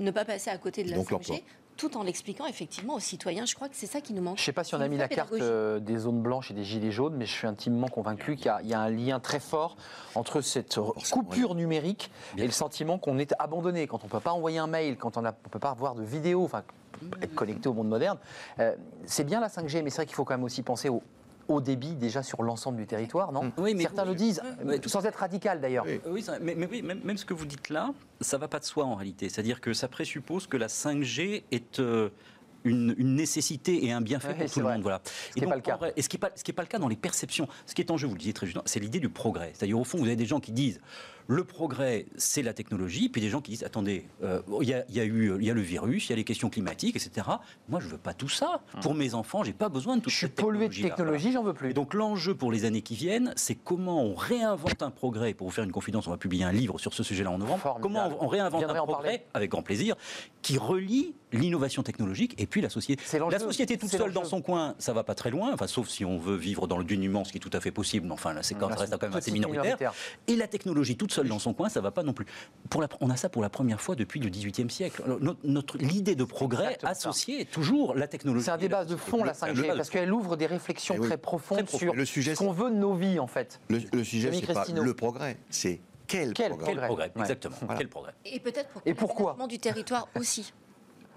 ne pas passer à côté de la Donc 5G, l'emploi. Tout en l'expliquant effectivement aux citoyens. Je crois que c'est ça qui nous manque. Je ne sais pas si on a mis la carte pédagogie. euh, des zones blanches et des gilets jaunes, mais je suis intimement convaincu qu'il y a- il y, a un lien très fort entre cette coupure numérique et le sentiment qu'on est abandonné, quand on ne peut pas envoyer un mail, quand on ne peut pas avoir de vidéo, enfin, être connecté au monde moderne. Euh, c'est bien la 5G, mais c'est vrai qu'il faut quand même aussi penser au haut débit déjà sur l'ensemble du territoire, non Oui, mais Certains vous- le disent, euh, sans être radical d'ailleurs. Oui. Oui, ça- mais, mais oui, même, même ce que vous dites là, ça va pas de soi en réalité. C'est-à-dire que ça présuppose que la 5G est euh, une, une nécessité et un bienfait Ouais, pour tout le vrai. monde. Voilà. qui est pas le cas. vrai- et ce qui n'est pas, ce qui est pas le cas dans les perceptions. Ce qui est en jeu, vous le disiez très justement, c'est l'idée du progrès. C'est-à-dire, au fond, vous avez des gens qui disent le progrès, c'est la technologie, puis des gens qui disent attendez, euh, il y, a, il y a eu il y a le virus, il y a les questions climatiques, etc. Moi, je veux pas tout ça. Pour mes enfants, j'ai pas besoin de tout Je suis pollué de technologie, j'en veux plus. et donc l'enjeu pour les années qui viennent, c'est comment on réinvente un progrès. Pour vous faire une confidence, on va publier un livre sur ce sujet-là en novembre. Formidable. Comment on, on réinvente un progrès, parler. avec grand plaisir, qui relie l'innovation technologique et puis la société. La société toute seule dans son coin, ça va pas très loin. Enfin, sauf si on veut vivre dans le dénuement, ce qui est tout à fait possible. Mais enfin, là, c'est quand ça reste quand même assez minoritaire. minoritaire. Et la technologie toute seule dans son coin, ça va pas non plus. Pour la- on a ça pour la première fois depuis le XVIIIe siècle. Alors, Notre, notre- l'idée de progrès associée toujours la technologie. C'est un débat de fond, la 5G, Le- parce qu'elle ouvre des réflexions Eh oui. très profondes Très profond. sur Le sujet, ce qu'on veut de nos vies, en fait. Le, le sujet, c'est pas le progrès, c'est quel, Quel- progrès quel progrès, Ouais. exactement. Voilà. Quel progrès. Et peut-être pour Et pourquoi du territoire aussi.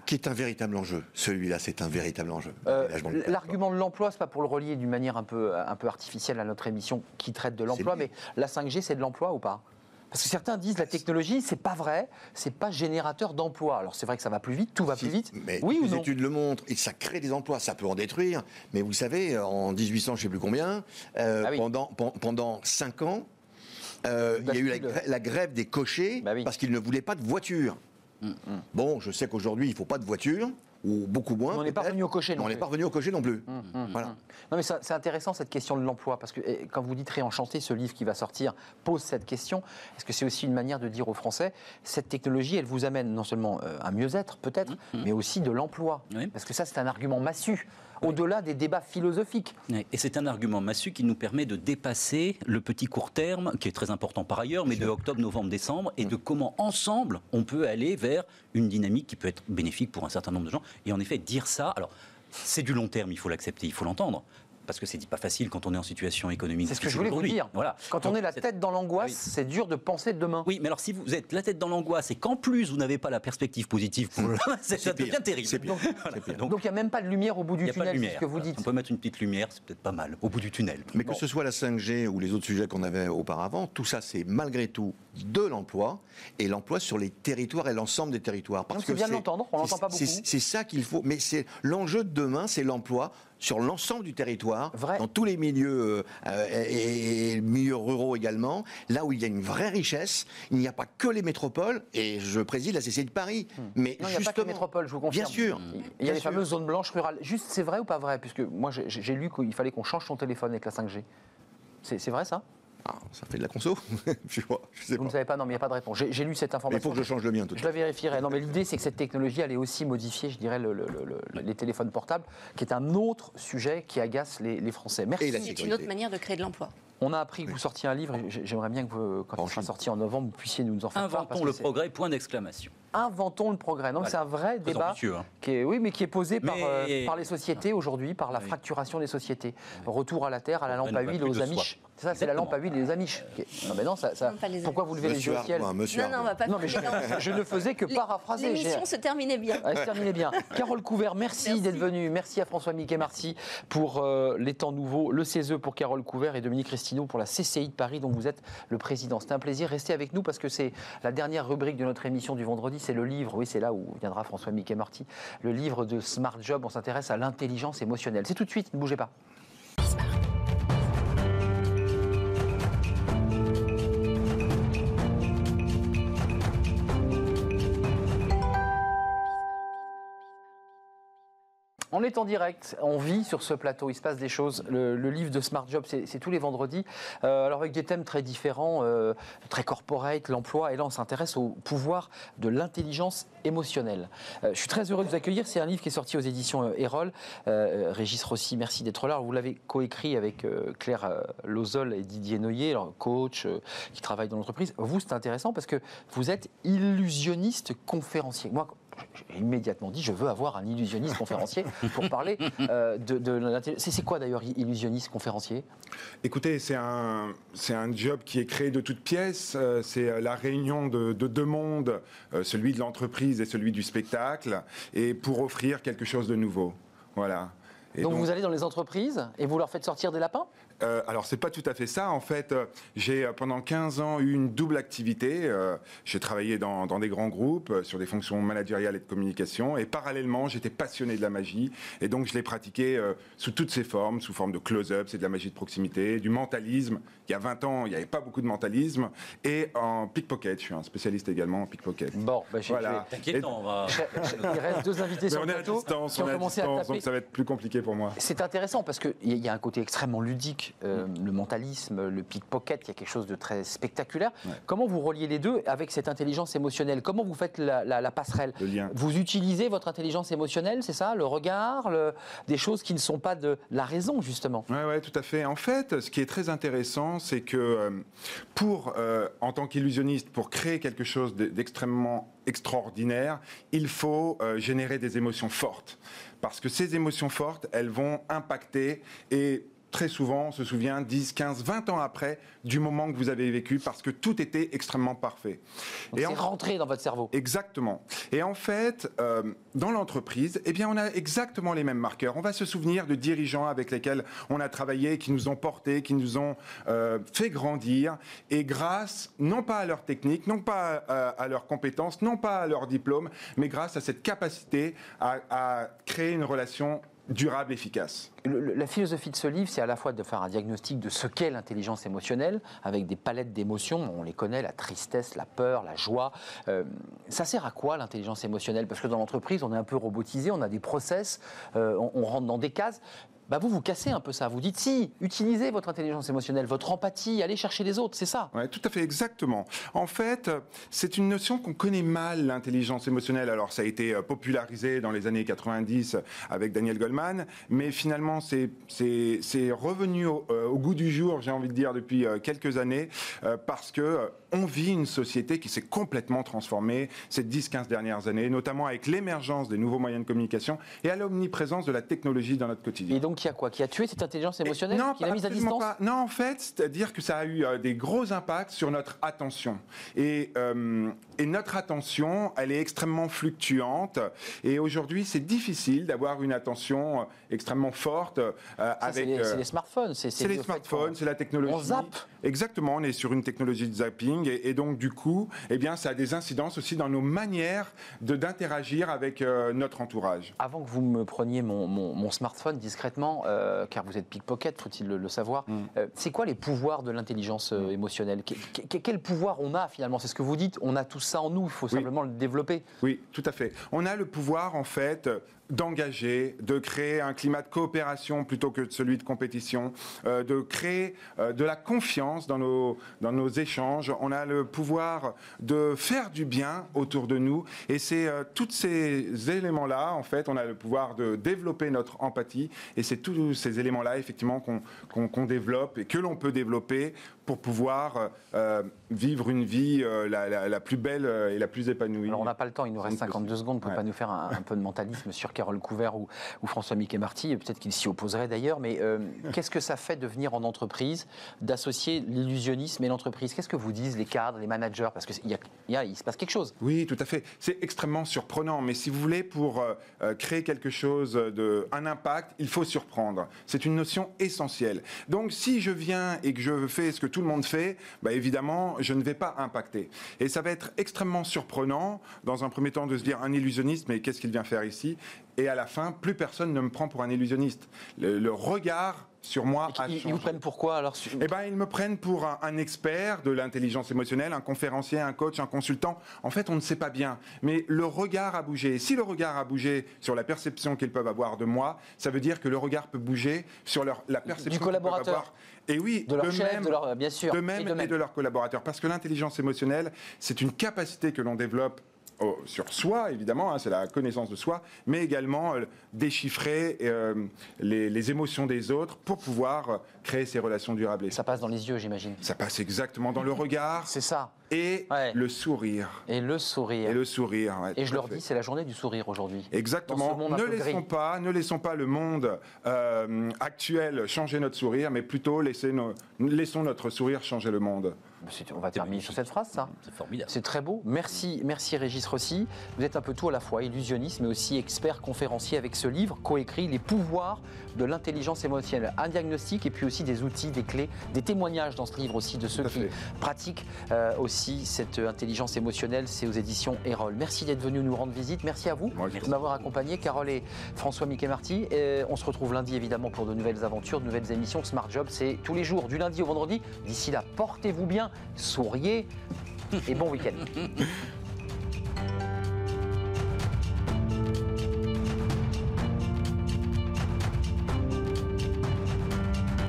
Qui est un véritable enjeu. Celui-là, c'est un véritable enjeu. Euh. L'argument de l'emploi, c'est pas pour le relier d'une manière un peu, un peu artificielle à notre émission qui traite de l'emploi, mais la 5G, c'est de l'emploi ou pas? Parce que certains disent la technologie, c'est pas vrai, c'est pas générateur d'emploi. Alors c'est vrai que ça va plus vite, tout va Si, plus vite. Mais oui ou les non études le montrent, et ça crée des emplois, ça peut en détruire. Mais vous savez, en 1800, je ne sais plus combien, euh, Ah oui. pendant, pen- pendant 5 ans, euh, il y a eu la, grève des cochers Bah oui. parce qu'ils ne voulaient pas de voiture. Bon, je sais qu'aujourd'hui, il ne faut pas de voiture, ou beaucoup moins. On n'est pas revenu au cocher non On n'est plus. pas revenu au cocher non plus. Hum, Voilà. Non, mais c'est intéressant cette question de l'emploi, parce que eh, quand vous dites réenchanter, ce livre qui va sortir pose cette question. Est-ce que c'est aussi une manière de dire aux Français, cette technologie, elle vous amène non seulement euh, un mieux-être, peut-être, mais aussi de l'emploi? Oui. Parce que ça, c'est un argument massu, au-delà des débats philosophiques. Et c'est un argument massu qui nous permet de dépasser le petit court terme, qui est très important par ailleurs, mais de octobre, novembre, décembre, et de comment ensemble on peut aller vers une dynamique qui peut être bénéfique pour un certain nombre de gens. Et en effet, dire ça, alors c'est du long terme, il faut l'accepter, il faut l'entendre. Parce que c'est pas facile quand on est en situation économique. C'est ce que je voulais vous dire. Voilà. Quand on est la tête dans l'angoisse, Ah oui. c'est dur de penser demain. Oui, mais alors si vous êtes la tête dans l'angoisse et qu'en plus vous n'avez pas la perspective positive, pour le- ça pire. devient terrible. Voilà. Donc, il n'y a même pas de lumière au bout du n'y a pas de tunnel, lumière. ce que vous Voilà. dites. On peut mettre une petite lumière, c'est peut-être pas mal, au bout du tunnel. Mais que ce soit la 5G ou les autres sujets qu'on avait auparavant, tout ça, c'est malgré tout de l'emploi et l'emploi sur les territoires et l'ensemble des territoires. Donc, c'est bien de l'entendre, on l'entend pas beaucoup. C'est ça qu'il faut. Mais c'est l'enjeu de demain, c'est l'emploi sur l'ensemble du territoire, Vrai. dans tous les milieux euh, et, et milieux ruraux également, là où il y a une vraie richesse. Il n'y a pas que les métropoles. Et je préside la CCI de Paris. Mais Hmm. Non, il n'y a pas que les métropoles, je vous confirme. Bien sûr. Il y a Bien les sûr. fameuses zones blanches rurales. Juste, c'est vrai ou pas vrai? Puisque moi, j'ai- lu qu'il fallait qu'on change son téléphone avec la 5G. C'est c'est vrai ça? Ah, ça fait de la conso. je vois, je sais Vous ne savez pas Non, mais il n'y a pas de réponse. J'ai lu cette Mais il information. faut que je change le mien tout de Je la vérifierai. Non, mais l'idée, c'est que cette technologie allait aussi modifier, je dirais, le- le- le- le- les téléphones portables, qui est un autre sujet qui agace les, les Français. Merci. C'est une autre manière de créer de l'emploi. On a appris que vous sortiez un livre. J'aimerais bien que, vous, quand il sera sorti en novembre, vous puissiez nous en faire part. parce Inventons que le progrès, point d'exclamation. Inventons le progrès. Non, c'est un vrai Très débat. ambitieux, hein. Qui est, oui, mais qui est posé par, euh, par les sociétés aujourd'hui, par la Oui. fracturation des sociétés. Retour à la terre, à la lampe à huile, aux. C'est ça, c'est la lampe à huile les Amish. Non, mais non, ça, pourquoi vous levez les yeux au ciel monsieur Non, non, on va pas Non, mais je, ne faisais que Les- paraphraser. L'émission se terminait bien. Se terminait bien. Carole Couvert, merci, Merci. d'être venue. Merci à François Miquet Marcy pour euh, les temps nouveaux, le CESE pour Carole Couvert et Dominique Restineau pour la CCI de Paris dont vous êtes le président. C'était un plaisir. Restez avec nous parce que c'est la dernière rubrique de notre émission du vendredi. C'est le livre. Oui, c'est là où viendra François Miquet Marty. Le livre de Smart Job. On s'intéresse à l'intelligence émotionnelle. C'est tout de suite. Ne bougez pas. On est en direct, on vit sur ce plateau, il se passe des choses. Le, livre de Smart Job, c'est tous les vendredis. Euh, alors avec des thèmes très différents, euh, très corporate, l'emploi. Et là, on s'intéresse au pouvoir de l'intelligence émotionnelle. Euh, je suis très heureux de vous accueillir. C'est un livre qui est sorti aux éditions Erol. Régis Rossi, merci d'être là. Vous l'avez coécrit avec Claire Lozol et Didier Noyer, alors, coach qui travaille dans l'entreprise. Vous, c'est intéressant parce que vous êtes illusionniste conférencier. Moi, j'ai immédiatement dit je veux avoir un illusionniste conférencier pour parler euh, de, de l'intelligence. C'est quoi d'ailleurs illusionniste conférencier? Écoutez, c'est un, un job qui est créé de toutes pièces. Euh, C'est euh, la réunion de, de deux mondes, euh, celui de l'entreprise et celui du spectacle, et pour offrir quelque chose de nouveau. Voilà. Et donc, vous allez dans les entreprises et vous leur faites sortir des lapins? Euh, alors, c'est pas tout à fait ça. En fait, euh, j'ai euh, pendant 15 ans eu une double activité. Euh, j'ai travaillé dans, dans des grands groupes euh, sur des fonctions managériales et de communication. Et parallèlement, j'étais passionné de la magie. Et donc, je l'ai pratiqué euh, sous toutes ses formes, sous forme de close-up, c'est de la magie de proximité, du mentalisme. Il y a 20 ans, il n'y avait pas beaucoup de mentalisme. Et en pickpocket, je suis un spécialiste également en pickpocket. Bon, bah, Voilà. T'inquiète, on va. il reste deux invités Mais sur on le est à plateau distance, qui on ont est à commencé à distance, taper. donc ça va être plus compliqué pour moi. C'est intéressant parce qu'il y, a- il y a un côté extrêmement ludique, euh, le mentalisme, le pickpocket, il y a quelque chose de très spectaculaire. Comment vous reliez les deux avec cette intelligence émotionnelle? Comment vous faites la, la- la passerelle? Le lien. Vous utilisez votre intelligence émotionnelle, c'est ça? Le regard, le- des choses qui ne sont pas de la raison, justement Oui, ouais, tout à fait. En fait, ce qui est très intéressant, c'est que euh, pour, euh, en tant qu'illusionniste, pour créer quelque chose de- d'extrêmement extraordinaire, il faut euh, générer des émotions fortes. Parce que ces émotions fortes, elles vont impacter et très souvent, on se souvient 10, 15, 20 ans après du moment que vous avez vécu parce que tout était extrêmement parfait. Donc Et C'est en- rentré dans votre cerveau. Exactement. Et en fait, euh, dans l'entreprise, eh bien, on a exactement les mêmes marqueurs. On va se souvenir de dirigeants avec lesquels on a travaillé, qui nous ont portés, qui nous ont euh, fait grandir. Et grâce, non pas à leur technique, non pas à, à leurs compétences, non pas à leur diplôme, mais grâce à cette capacité à, à créer une relation durable, efficace. La philosophie de ce livre, c'est à la fois de faire un diagnostic de ce qu'est l'intelligence émotionnelle, avec des palettes d'émotions, on les connaît, la tristesse, la peur, la joie. Euh, ça sert à quoi l'intelligence émotionnelle? Parce que dans l'entreprise, on est un peu robotisé, on a des process, euh, on rentre dans des cases. Bah vous, vous cassez un peu ça. Vous dites, si, utilisez votre intelligence émotionnelle, votre empathie, allez chercher les autres, c'est ça. Ouais, tout à fait, exactement. En fait, euh, c'est une notion qu'on connaît mal, l'intelligence émotionnelle. Alors, ça a été euh, popularisé dans les années 90 avec Daniel Goleman, mais finalement, c'est revenu au, euh, au goût du jour, j'ai envie de dire, depuis euh, quelques années, euh, parce que euh, on vit une société qui s'est complètement transformée ces 10-15 dernières années, notamment avec l'émergence des nouveaux moyens de communication et à l'omniprésence de la technologie dans notre quotidien. Et donc, il y a quoi Qui a tué cette intelligence émotionnelle Non, Qui l'a mise à distance pas. Non, en fait, c'est-à-dire que ça a eu euh, des gros impacts sur notre attention. Et, euh, et notre attention, elle est extrêmement fluctuante. Et aujourd'hui, c'est difficile d'avoir une attention euh, extrêmement forte euh, avec. C'est les, euh, les smartphones. C'est les fait smartphones, c'est la technologie. On zappe. Exactement, on est sur une technologie de zapping et, et donc du coup, eh bien, ça a des incidences aussi dans nos manières d'interagir avec notre entourage. Avant que vous me preniez mon, mon- mon smartphone discrètement, euh, car vous êtes pickpocket, faut-il le, le savoir, Mm. euh, c'est quoi les pouvoirs de l'intelligence euh, émotionnelle? Que- que- Quel pouvoir on a finalement? C'est ce que vous dites, on a tout ça en nous, il faut simplement le développer. Oui, tout à fait. On a le pouvoir, en fait, d'engager, de créer un climat de coopération plutôt que de celui de compétition, euh, de créer euh, de la confiance dans nos, dans nos échanges. On a le pouvoir de faire du bien autour de nous. Et c'est euh, tous ces éléments-là, en fait, on a le pouvoir de développer notre empathie. Et c'est tous ces éléments-là, effectivement, qu'on développe et que l'on peut développer pour pouvoir euh, vivre une vie euh, la, la- la plus belle euh, et la plus épanouie. Alors on n'a pas le temps, il nous reste C'est 52 secondes, on ne Ouais. pas nous faire un, un peu de mentalisme sur Carole Couvert ou, ou François Mickey Marty, peut-être qu'il s'y opposerait d'ailleurs, mais euh, qu'est-ce que ça fait de venir en entreprise, d'associer l'illusionnisme et l'entreprise? Qu'est-ce que vous disent les cadres, les managers? Parce qu'il y a, y a- il se passe quelque chose. Oui, tout à fait. C'est extrêmement surprenant. Mais si vous voulez, pour euh, euh, créer quelque chose de un impact, il faut surprendre. C'est une notion essentielle. Donc, si je viens et que je fais ce que tout le monde fait, bah, évidemment, je ne vais pas impacter. Et ça va être extrêmement surprenant, dans un premier temps, de se dire un illusionniste, mais qu'est-ce qu'il vient faire ici? Et à la fin, plus personne ne me prend pour un illusionniste. Le, le regard sur moi Ils, ils vous prennent pourquoi alors su- Eh ben, ils me prennent pour un, un expert de l'intelligence émotionnelle, un conférencier, un coach, un consultant. En fait, on ne sait pas bien. Mais le regard a bougé. Et si le regard a bougé sur la perception qu'ils peuvent avoir de moi, ça veut dire que le regard peut bouger sur leur, la perception qu'ils peuvent collaborateur. avoir. Et oui, de leur chef, même, de leur, bien sûr, de et même de et de leurs collaborateurs. Parce que l'intelligence émotionnelle, c'est une capacité que l'on développe oh, sur soi, évidemment, hein, c'est la connaissance de soi, mais également euh, déchiffrer euh, les, les émotions des autres pour pouvoir euh, créer ces relations durables. Ça passe dans les yeux, j'imagine. ça passe exactement dans le regard C'est ça. Et Ouais. le sourire. Et le sourire. Et le sourire. ouais, Et je leur fait. dis, c'est la journée du sourire aujourd'hui. Exactement. Ne laissons gris. pas, ne laissons pas le monde euh, actuel changer notre sourire, mais plutôt nos- laissons notre sourire changer le monde. On va terminer sur cette phrase, ça. C'est formidable. C'est très beau. Merci, merci Régis Rossi. Vous êtes un peu tout à la fois, illusionniste, mais aussi expert conférencier avec ce livre, coécrit Les pouvoirs de l'intelligence émotionnelle. Un diagnostic et puis aussi des outils, des clés, des témoignages dans ce livre aussi de ceux qui pratiquent euh, aussi cette intelligence émotionnelle. C'est aux éditions Erol. Merci d'être venu nous rendre visite. Merci à vous je- de m'avoir accompagné, Carole et François Mickey Marty. Et on se retrouve lundi évidemment pour de nouvelles aventures, de nouvelles émissions. Smart Job, c'est tous les jours, du lundi au vendredi. D'ici là, portez-vous bien, souriez et bon week-end.